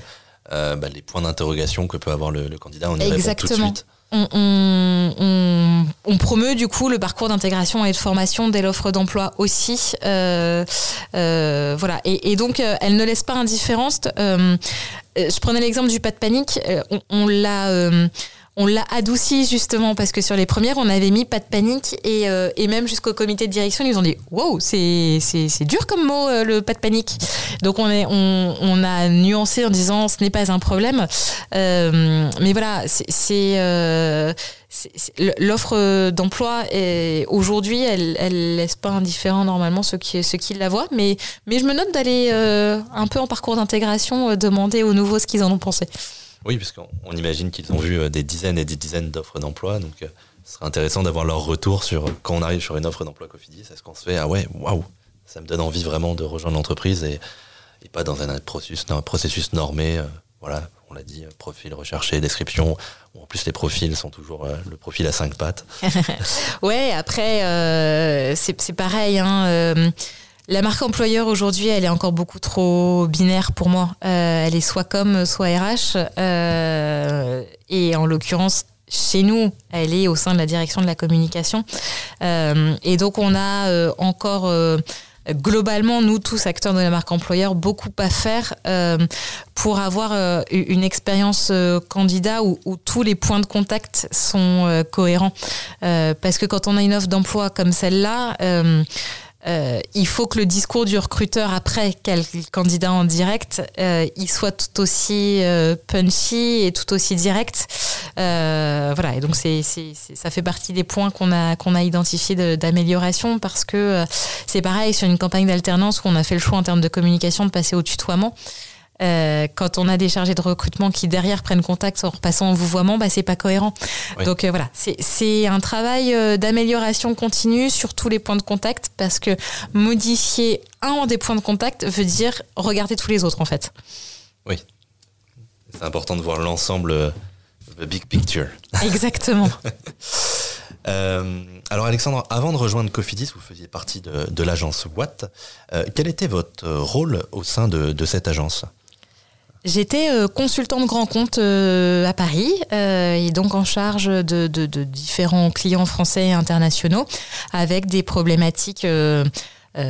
bah, les points d'interrogation que peut avoir le, candidat. On y Exactement. tout de suite on, promeut du coup le parcours d'intégration et de formation dès l'offre d'emploi aussi. Euh, euh, voilà. Et, donc, euh, elle ne laisse pas indifférente. je prenais l'exemple du pas de panique. on l'a on l'a adouci justement parce que sur les premières, on avait mis pas de panique et, euh, et même jusqu'au comité de direction, ils ont dit wow, c'est, c'est, dur comme mot euh, le pas de panique. Donc on, est, on, on, a nuancé en disant ce n'est pas un problème. Euh, mais voilà, c'est, l'offre d'emploi aujourd'hui, elle, elle laisse pas indifférent normalement ceux qui, ceux qui la voient. Mais, mais je me note d'aller un peu en parcours d'intégration demander aux nouveaux ce qu'ils en ont pensé. Oui, puisqu'on imagine qu'ils ont vu euh, des dizaines et des dizaines d'offres d'emploi, donc euh, Ce serait intéressant d'avoir leur retour sur quand on arrive sur une offre d'emploi Cofidis. Est-ce qu'on se fait ah ouais, waouh, ça me donne envie vraiment de rejoindre l'entreprise et, pas dans un processus, un processus normé. Euh, voilà, on l'a dit, profil recherché, description. En plus, les profils sont toujours euh, le profil à cinq pattes. ouais, après, euh, c'est pareil. Hein, la marque employeur aujourd'hui, elle est encore beaucoup trop binaire pour moi. elle est soit comme, soit RH. et en l'occurrence, chez nous, elle est au sein de la direction de la communication. Euh, et donc, on a euh, encore euh, globalement, nous tous acteurs de la marque employeur, beaucoup à faire pour avoir une expérience candidat où, où, tous les points de contact sont cohérents. parce que quand on a une offre d'emploi comme celle-là, euh, il faut que le discours du recruteur après quel candidat en direct, euh, il soit tout aussi euh, punchy et tout aussi direct. voilà, et donc c'est, ça fait partie des points qu'on a qu'on a identifiés d'amélioration parce que c'est pareil sur une campagne d'alternance où on a fait le choix en termes de communication de passer au tutoiement. Euh, quand on a des chargés de recrutement qui derrière prennent contact en repassant en vouvoiement, bah, c'est pas cohérent. Donc euh, voilà, c'est un travail euh, d'amélioration continue sur tous les points de contact parce que modifier un des points de contact veut dire regarder tous les autres en fait. Oui, c'est important de voir l'ensemble, the big picture. Exactement. alors Alexandre, avant de rejoindre Cofidis, vous faisiez partie de, l'agence Watt. quel était votre rôle au sein de cette agence? J'étais euh, consultant de grand compte euh, à Paris euh, et donc en charge de, différents clients français et internationaux avec des problématiques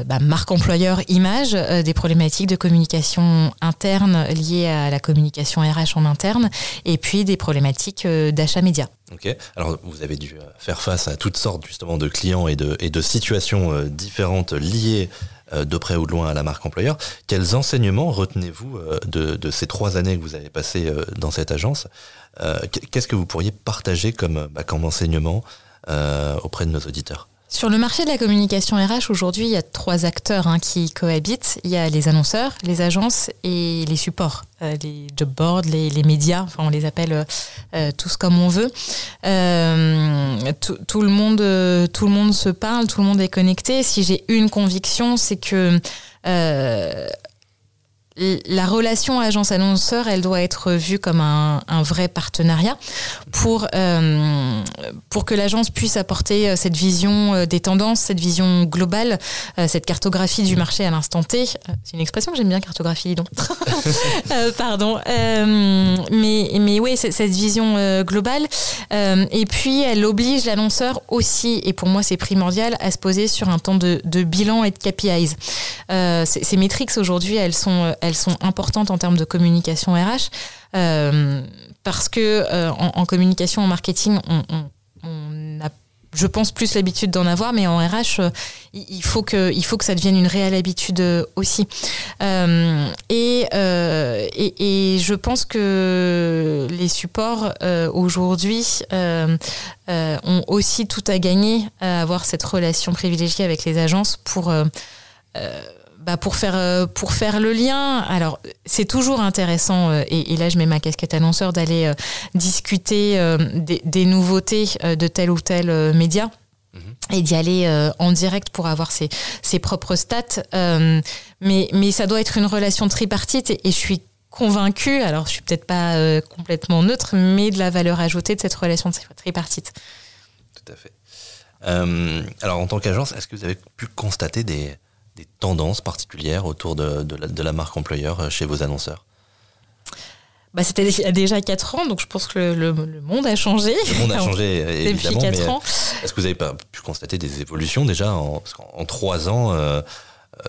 bah, marque employeur image, des problématiques de communication interne liées à la communication RH en interne et puis des problématiques d'achat média. Ok, alors vous avez dû faire face à toutes sortes justement de clients et de, et de situations différentes liées euh, de près ou de loin à la marque employeur. Quels enseignements retenez-vous euh, de, ces trois années que vous avez passées euh, dans cette agence Qu'est-ce que vous pourriez partager comme, bah, comme enseignement auprès de nos auditeurs? Sur le marché de la communication RH, aujourd'hui, il y a trois acteurs hein, qui cohabitent. Il y a les annonceurs, les agences et les supports, euh, les job boards, les, médias, enfin on les appelle euh, tous comme on veut. Euh, tout, le monde, tout le monde se parle, tout le monde est connecté. Si j'ai une conviction, c'est que la relation agence-annonceur, elle doit être vue comme un, vrai partenariat pour, euh, pour que l'agence puisse apporter euh, cette vision euh, des tendances, cette vision globale, cette cartographie du marché à l'instant T. C'est une expression que j'aime bien, cartographie, donc. pardon. mais, mais oui, cette vision globale. et puis, elle oblige l'annonceur aussi, et pour moi c'est primordial, à se poser sur un temps de, de bilan et de KPIs. ces métriques aujourd'hui, elles sont elles sont importantes en termes de communication RH euh, parce que euh, en, communication, en marketing, on, a je pense plus l'habitude d'en avoir, mais en RH, euh, il faut que il faut que ça devienne une réelle habitude aussi. et, et, je pense que les supports aujourd'hui ont aussi tout à gagner à avoir cette relation privilégiée avec les agences pour bah pour faire euh, pour faire le lien. Alors c'est toujours intéressant euh, et, et, là je mets ma casquette annonceur d'aller euh, discuter des, des, nouveautés de tel ou tel média mhm. et d'y aller en direct pour avoir ses, ses propres stats. mais mais ça doit être une relation tripartite et, et je suis convaincue. Alors je suis peut-être pas complètement neutre, mais de la valeur ajoutée de cette relation tripartite. Tout à fait. alors en tant qu'agence, est-ce que vous avez pu constater des des tendances particulières autour de, de, la, marque employeur euh, chez vos annonceurs bah, C'était il y a déjà 4 ans, donc je pense que le, monde a changé. Le monde a changé, évidemment. Depuis 4 ans. Est-ce que vous avez pas pu constater des évolutions déjà en, en 3 ans euh,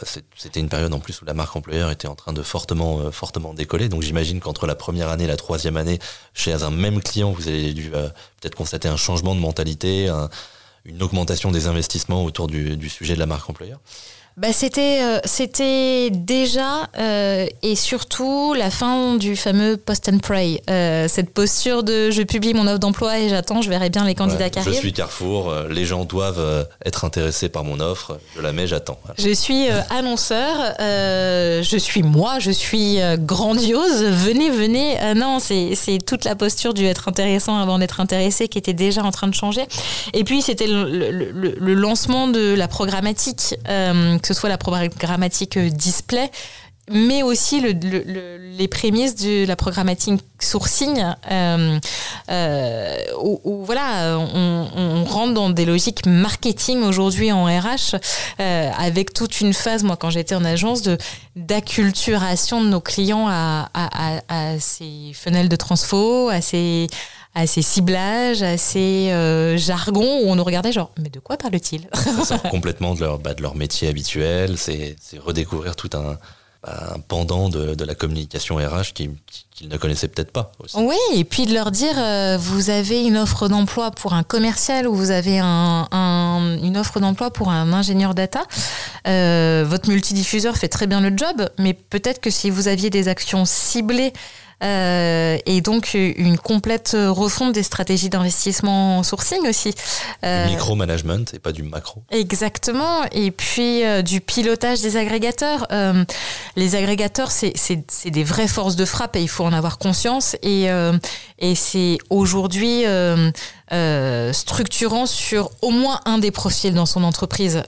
euh, c'était une période en plus où la marque employeur était en train de fortement, fortement décoller. Donc j'imagine qu'entre la première année et la troisième année, chez un même client, vous avez dû peut-être constater un changement de mentalité, une augmentation des investissements autour du, du sujet de la marque employeur. Bah, c'était, euh, c'était déjà euh, et surtout la fin du fameux post and pray. Euh, cette posture de je publie mon offre d'emploi et j'attends, je verrai bien les candidats qui arrivent. Je suis Carrefour, les gens doivent être intéressés par mon offre, je la mets, j'attends. Je suis annonceur, je suis moi, je suis grandiose, venez, venez. non, c'est, c'est toute la posture du être intéressant avant d'être intéressé qui était déjà en train de changer. Et puis c'était le, le, le lancement de la programmatique que ce soit la programmatique euh, display, mais aussi les prémices de la programmatique sourcing, euh, euh, où, voilà, on, rentre dans des logiques marketing aujourd'hui en RH, avec toute une phase, moi quand j'étais en agence, d'acculturation de nos clients à, ces fenêtres de transfo, à ces à ces ciblages, à ces euh, jargons où on nous regardait genre mais de quoi parle-t-il complètement de leur, bah, de leur métier habituel, c'est redécouvrir tout un, bah, un pendant de, de, la communication RH qu'ils ne connaissaient peut-être pas. Aussi. Oui, et puis de leur dire euh, vous avez une offre d'emploi pour un commercial ou vous avez un, un, une offre d'emploi pour un ingénieur data. Euh, votre multidiffuseur fait très bien le job, mais peut-être que si vous aviez des actions ciblées euh, et donc une complète refonte des stratégies d'investissement en sourcing aussi. Euh, micro-management et pas du macro. Exactement. Et puis euh, du pilotage des agrégateurs. Euh, les agrégateurs, c'est des vraies forces de frappe et il faut en avoir conscience. Et, et c'est aujourd'hui structurant sur au moins un des profils dans son entreprise.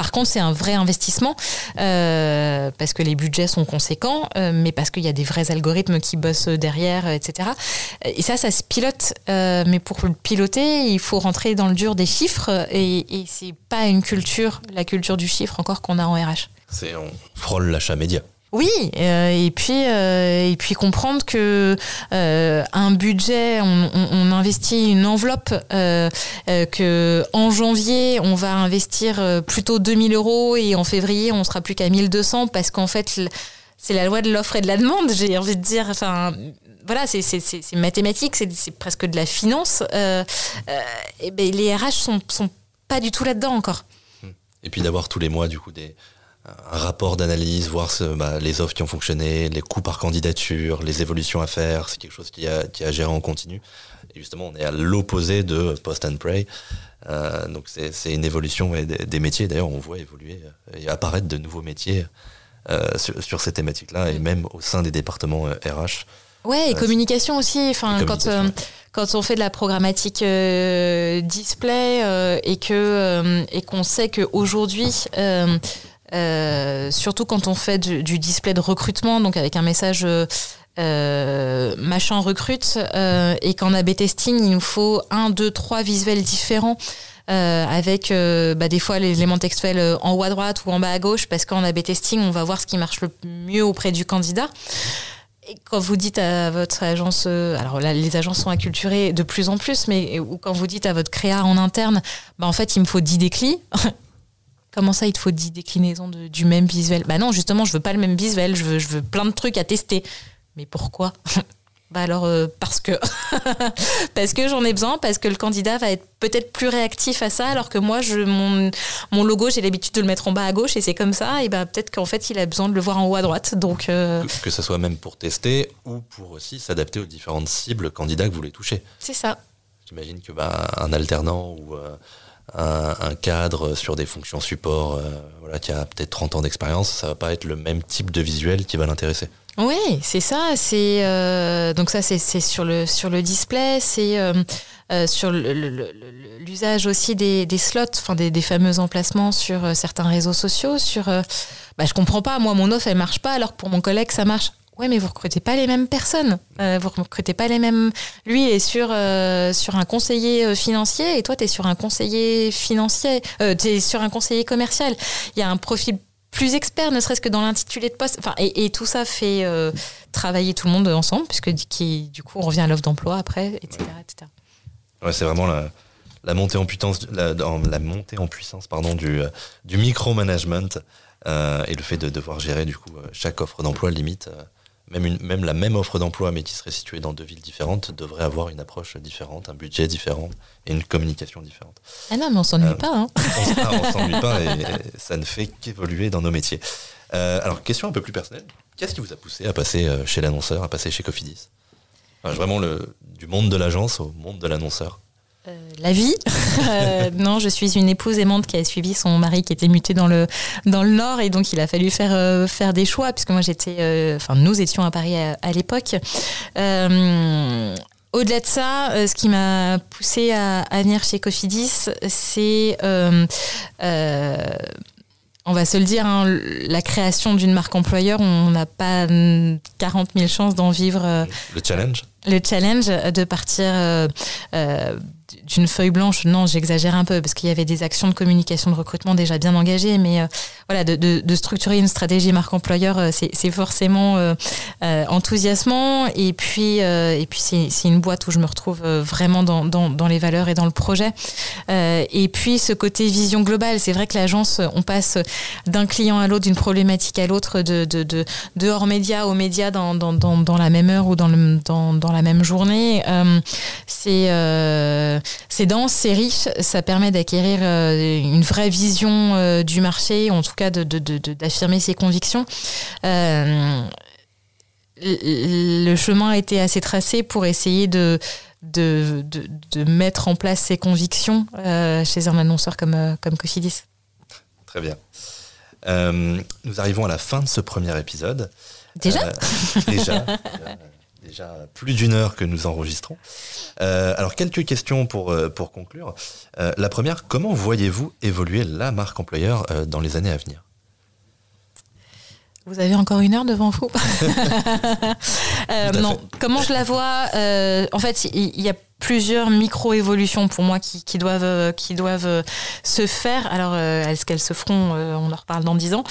Par contre, c'est un vrai investissement euh, parce que les budgets sont conséquents, euh, mais parce qu'il y a des vrais algorithmes qui bossent derrière, euh, etc. Et ça, ça se pilote. mais pour le piloter, il faut rentrer dans le dur des chiffres et, et c'est pas une culture, la culture du chiffre encore qu'on a en RH. C'est on frôle l'achat média. Oui, euh, et puis euh, et puis comprendre que euh, un budget, on, investit une enveloppe que en janvier on va investir plutôt 2000 euros et en février on sera plus qu'à 1200 parce qu'en fait c'est la loi de l'offre et de la demande. J'ai envie de dire, enfin voilà, c'est mathématique, c'est presque de la finance. et ben, les RH sont sont pas du tout là-dedans encore. Et puis d'avoir tous les mois du coup des un rapport d'analyse, voir ce, bah, les offres qui ont fonctionné, les coûts par candidature, les évolutions à faire. C'est quelque chose qui a, qui a géré en continu. Et justement, on est à l'opposé de Post and Pray. Euh, donc c'est une évolution des, métiers. D'ailleurs, on voit évoluer et apparaître de nouveaux métiers euh, sur, ces thématiques-là et même au sein des départements RH. Euh, ouais, et communication aussi. Enfin, quand quand on fait de la programmatique display et que et qu'on sait qu'aujourd'hui euh, surtout quand on fait du, display de recrutement, donc avec un message euh, machin recrute, euh, et qu'en A-B testing, il nous faut un, deux, trois visuels différents. avec bah, des fois l'élément textuel en haut à droite ou en bas à gauche, parce qu'en A-B testing, on va voir ce qui marche le mieux auprès du candidat. Et quand vous dites à votre agence, alors là, les agences sont acculturées de plus en plus, mais ou quand vous dites à votre créa en interne, bah, en fait, il me faut 10 déclins. Comment ça, il te faut 10 déclinaisons du même visuel? Bah non, justement, je veux pas le même visuel, je veux, je veux plein de trucs à tester. Mais pourquoi? Bah alors, euh, parce que. parce que j'en ai besoin, parce que le candidat va être peut-être plus réactif à ça, alors que moi, je, mon, mon logo, j'ai l'habitude de le mettre en bas à gauche et c'est comme ça, et bah peut-être qu'en fait, il a besoin de le voir en haut à droite. Donc. Euh, que, ce soit même pour tester ou pour aussi s'adapter aux différentes cibles candidats que vous voulez toucher. C'est ça. J'imagine que bah, un alternant ou. Euh, un, cadre sur des fonctions support euh, voilà, qui a peut-être 30 ans d'expérience, ça va pas être le même type de visuel qui va l'intéresser. Oui, c'est ça. C'est euh, donc ça, c'est sur le sur le display, c'est euh, sur l'usage aussi des, slots, enfin des, des, fameux emplacements sur certains réseaux sociaux. Sur, bah, je comprends pas. Moi, mon offre, elle marche pas, alors que pour mon collègue, ça marche. Ouais, mais vous recrutez pas les mêmes personnes. Euh, vous recrutez pas les mêmes. Lui est sur euh, sur un conseiller euh, financier et toi tu es sur un conseiller financier. Euh, sur un conseiller commercial. Il y a un profil plus expert, ne serait-ce que dans l'intitulé de poste. Enfin, et, tout ça fait travailler tout le monde ensemble, puisque qui, du coup on revient à l'offre d'emploi après, etc., etc. Ouais, c'est vraiment la, montée en puissance, la montée en puissance, pardon, du du micromanagement et le fait de devoir gérer du coup chaque offre d'emploi limite même, une, même la même offre d'emploi, mais qui serait située dans deux villes différentes, devrait avoir une approche différente, un budget différent et une communication différente. Ah non, mais on s'ennuie pas. Hein. On, s'ennuie pas et, ça ne fait qu'évoluer dans nos métiers. alors, question un peu plus personnelle. Qu'est-ce qui vous a poussé à passer chez l'annonceur, à passer chez Cofidis? Vraiment le, du monde de l'agence au monde de l'annonceur euh, la vie. Euh, non, je suis une épouse aimante qui a suivi son mari qui était muté dans le, dans le Nord et donc il a fallu faire, euh, faire des choix puisque moi j'étais, enfin nous étions à Paris à, l'époque. au-delà de ça, ce qui m'a poussé à, à, venir chez Cofidis, c'est on va se le dire, hein, la création d'une marque employeur, on n'a pas 40 000 chances d'en vivre. le challenge Le challenge de partir d'une feuille blanche, non, j'exagère un peu parce qu'il y avait des actions de communication de recrutement déjà bien engagées, mais euh, voilà, de, structurer une stratégie marque employeur, euh, c'est forcément euh, enthousiasmant. Et puis, et puis c'est une boîte où je me retrouve vraiment dans, dans, les valeurs et dans le projet. et puis ce côté vision globale, c'est vrai que l'agence, on passe d'un client à l'autre, d'une problématique à l'autre, de, de, de, hors média au média dans, dans, dans, la même heure ou dans, le, dans, dans la même journée. c'est c'est dense, c'est riche, ça permet d'acquérir euh, une vraie vision euh, du marché, en tout cas d'affirmer ses convictions. Euh, le chemin a été assez tracé pour essayer de, de, mettre en place ses convictions chez un annonceur comme, comme Cofidis. Très bien. nous arrivons à la fin de ce premier épisode. Déjà? Déjà déjà plus d'une heure que nous enregistrons. Euh, alors quelques questions pour, euh, pour conclure. Euh, la première, comment voyez-vous évoluer la marque employeur dans les années à venir? Vous avez encore une heure devant vous Non, comment je la vois En fait, il y, a plusieurs micro-évolutions pour moi qui, qui doivent, qui doivent se faire. Alors, est-ce qu'elles se feront On en reparle dans dix ans.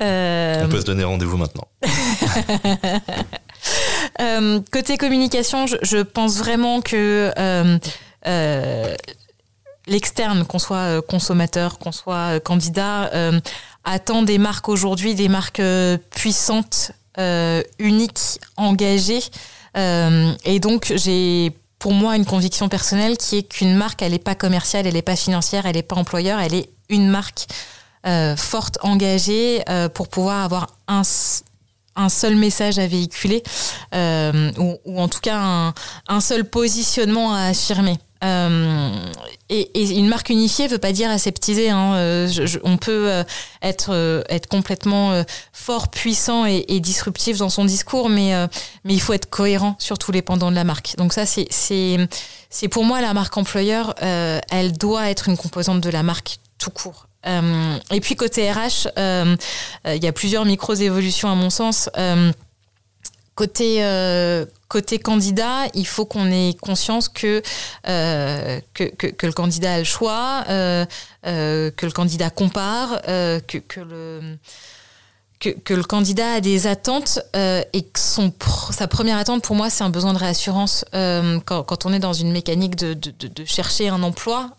On peut se donner rendez-vous maintenant. Euh, côté communication, je, pense vraiment que euh, euh, l'externe, qu'on soit consommateur, qu'on soit candidat, attend des marques aujourd'hui, des marques puissantes, uniques, engagées. et donc, j'ai pour moi une conviction personnelle qui est qu'une marque, elle n'est pas commerciale, elle n'est pas financière, elle n'est pas employeur, elle est une marque forte, engagée, pour pouvoir avoir un, un seul message à véhiculer euh, ou, en tout cas un, seul positionnement à affirmer. Euh, et, une marque unifiée veut pas dire aseptisée. Hein. Euh, on peut être, être complètement fort, puissant et, disruptif dans son discours, mais, mais il faut être cohérent sur tous les pendants de la marque. Donc ça, c'est, c'est pour moi la marque employeur, elle doit être une composante de la marque tout court. Euh, et puis côté RH, euh, euh, il y a plusieurs micros-évolutions à mon sens. Côté, candidat, il faut qu'on ait conscience que, que, le candidat a le choix, que le candidat compare, que, le, que, le candidat a des attentes et que son, sa première attente pour moi, c'est un besoin de réassurance quand, on est dans une mécanique de, de chercher un emploi.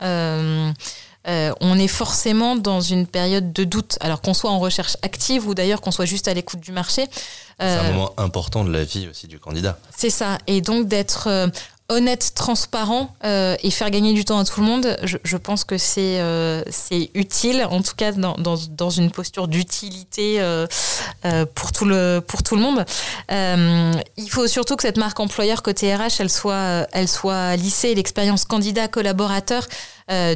Euh, on est forcément dans une période de doute, alors qu'on soit en recherche active ou d'ailleurs qu'on soit juste à l'écoute du marché. C'est un euh, moment important de la vie aussi du candidat. C'est ça, et donc d'être euh, honnête, transparent et faire gagner du temps à tout le monde, je, pense que c'est c'est utile, en tout cas dans, dans, une posture d'utilité pour, tout le, pour tout le monde. il faut surtout que cette marque employeur côté RH, elle soit, elle soit lissée, l'expérience candidat-collaborateur euh,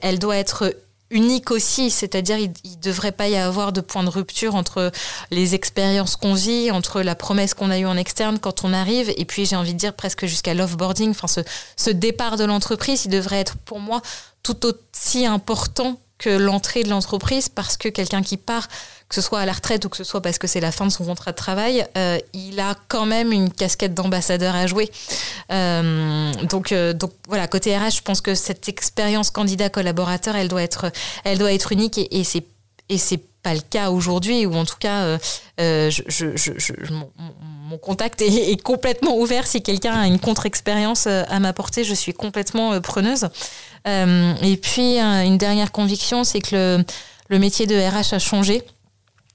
elle doit être unique aussi, c'est-à-dire il ne devrait pas y avoir de point de rupture entre les expériences qu'on vit, entre la promesse qu'on a eue en externe quand on arrive, et puis j'ai envie de dire presque jusqu'à l'offboarding, enfin ce, ce départ de l'entreprise, il devrait être pour moi tout aussi important que l'entrée de l'entreprise parce que quelqu'un qui part, que ce soit à la retraite ou que ce soit parce que c'est la fin de son contrat de travail, euh, il a quand même une casquette d'ambassadeur à jouer. Euh, donc, euh, donc voilà, côté RH, je pense que cette expérience candidat collaborateur, elle doit être, elle doit être unique et, et c'est et c'est pas le cas aujourd'hui ou en tout cas mon, contact est, complètement ouvert si quelqu'un a une contre-expérience à m'apporter je suis complètement preneuse et puis, une dernière conviction, c'est que le, le, métier de RH a changé.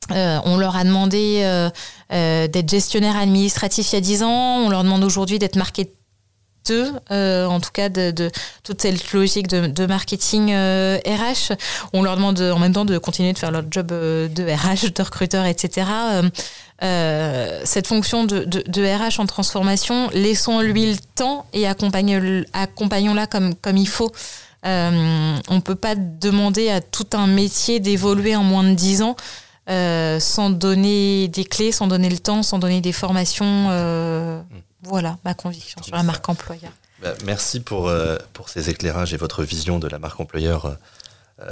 on leur a demandé d'être gestionnaire administratif il y a 10 ans. On leur demande aujourd'hui d'être marketeur euh, en tout cas de, toute cette logique de, marketing RH. Euh, On leur demande en même temps de continuer de faire leur job euh, de RH, de recruteur, etc. cette fonction de, RH en transformation, laissons-lui le temps et accompagnons-la comme, comme il faut. on ne peut pas demander à tout un métier d'évoluer en moins de 10 ans sans donner des clés, sans donner le temps, sans donner des formations. Mm. Voilà ma conviction sur la marque employeur. Bah, merci pour, euh, pour ces éclairages et votre vision de la marque employeur euh, euh,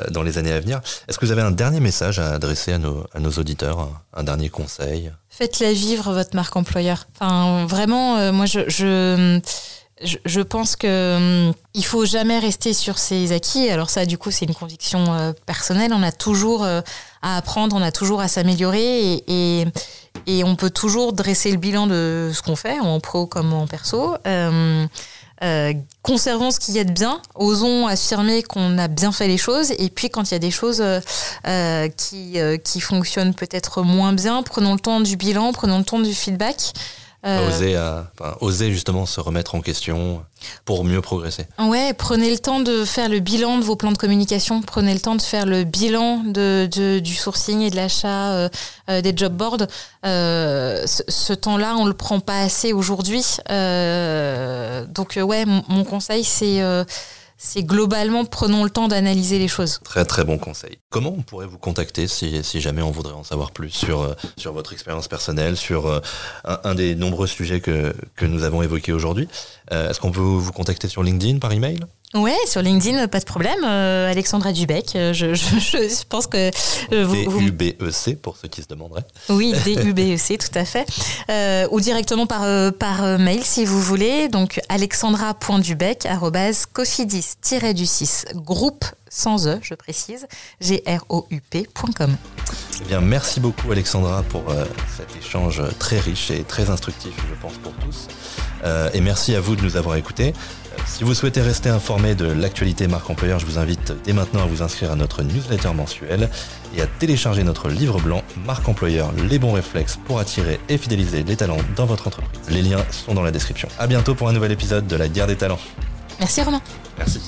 dans les années à venir. Est-ce que vous avez un dernier message à adresser à nos, auditeurs, un, dernier conseil? Faites-la vivre, votre marque employeur. Enfin, vraiment, moi, je, je, je, pense que il faut jamais rester sur ses acquis. Alors ça, du coup, c'est une conviction personnelle. On a toujours à apprendre, on a toujours à s'améliorer et et on peut toujours dresser le bilan de ce qu'on fait, en pro comme en perso. Euh, euh, conservons ce qu'il y a de bien, osons affirmer qu'on a bien fait les choses, et puis quand il y a des choses euh, qui, qui fonctionnent peut-être moins bien, prenons le temps du bilan, prenons le temps du feedback. Euh, oser, oser justement se remettre en question pour mieux progresser. Ouais, prenez le temps de faire le bilan de vos plans de communication, prenez le temps de faire le bilan de, du sourcing et de l'achat euh, euh, des job boards. ce, temps-là, on le prend pas assez aujourd'hui. donc ouais, mon conseil c'est c'est globalement prenons le temps d'analyser les choses. Très très bon conseil. Comment on pourrait vous contacter si, jamais on voudrait en savoir plus sur, euh, votre expérience personnelle, sur euh, un, des nombreux sujets que nous avons évoqués aujourd'hui? Euh, Est-ce qu'on peut vous contacter sur LinkedIn par email? Ouais, sur LinkedIn, pas de problème. Euh, Alexandra Dubec, euh, je, je, pense que euh, vous, D-U-B-E-C pour ceux qui se demanderaient. Oui, D-U-B-E-C, tout à fait. ou directement par, par mail si vous voulez. Donc alexandra.dubec cofidis-du6 groupe sans E, je précise, G-R-O-U-P.com. Eh bien, merci beaucoup Alexandra pour cet échange très riche et très instructif, je pense, pour tous. et merci à vous de nous avoir écoutés. Si vous souhaitez rester informé de l'actualité marque employeur, je vous invite dès maintenant à vous inscrire à notre newsletter mensuel et à télécharger notre livre blanc Marque employeur, les bons réflexes pour attirer et fidéliser les talents dans votre entreprise. Les liens sont dans la description. À bientôt pour un nouvel épisode de la guerre des talents. Merci Romain. Merci.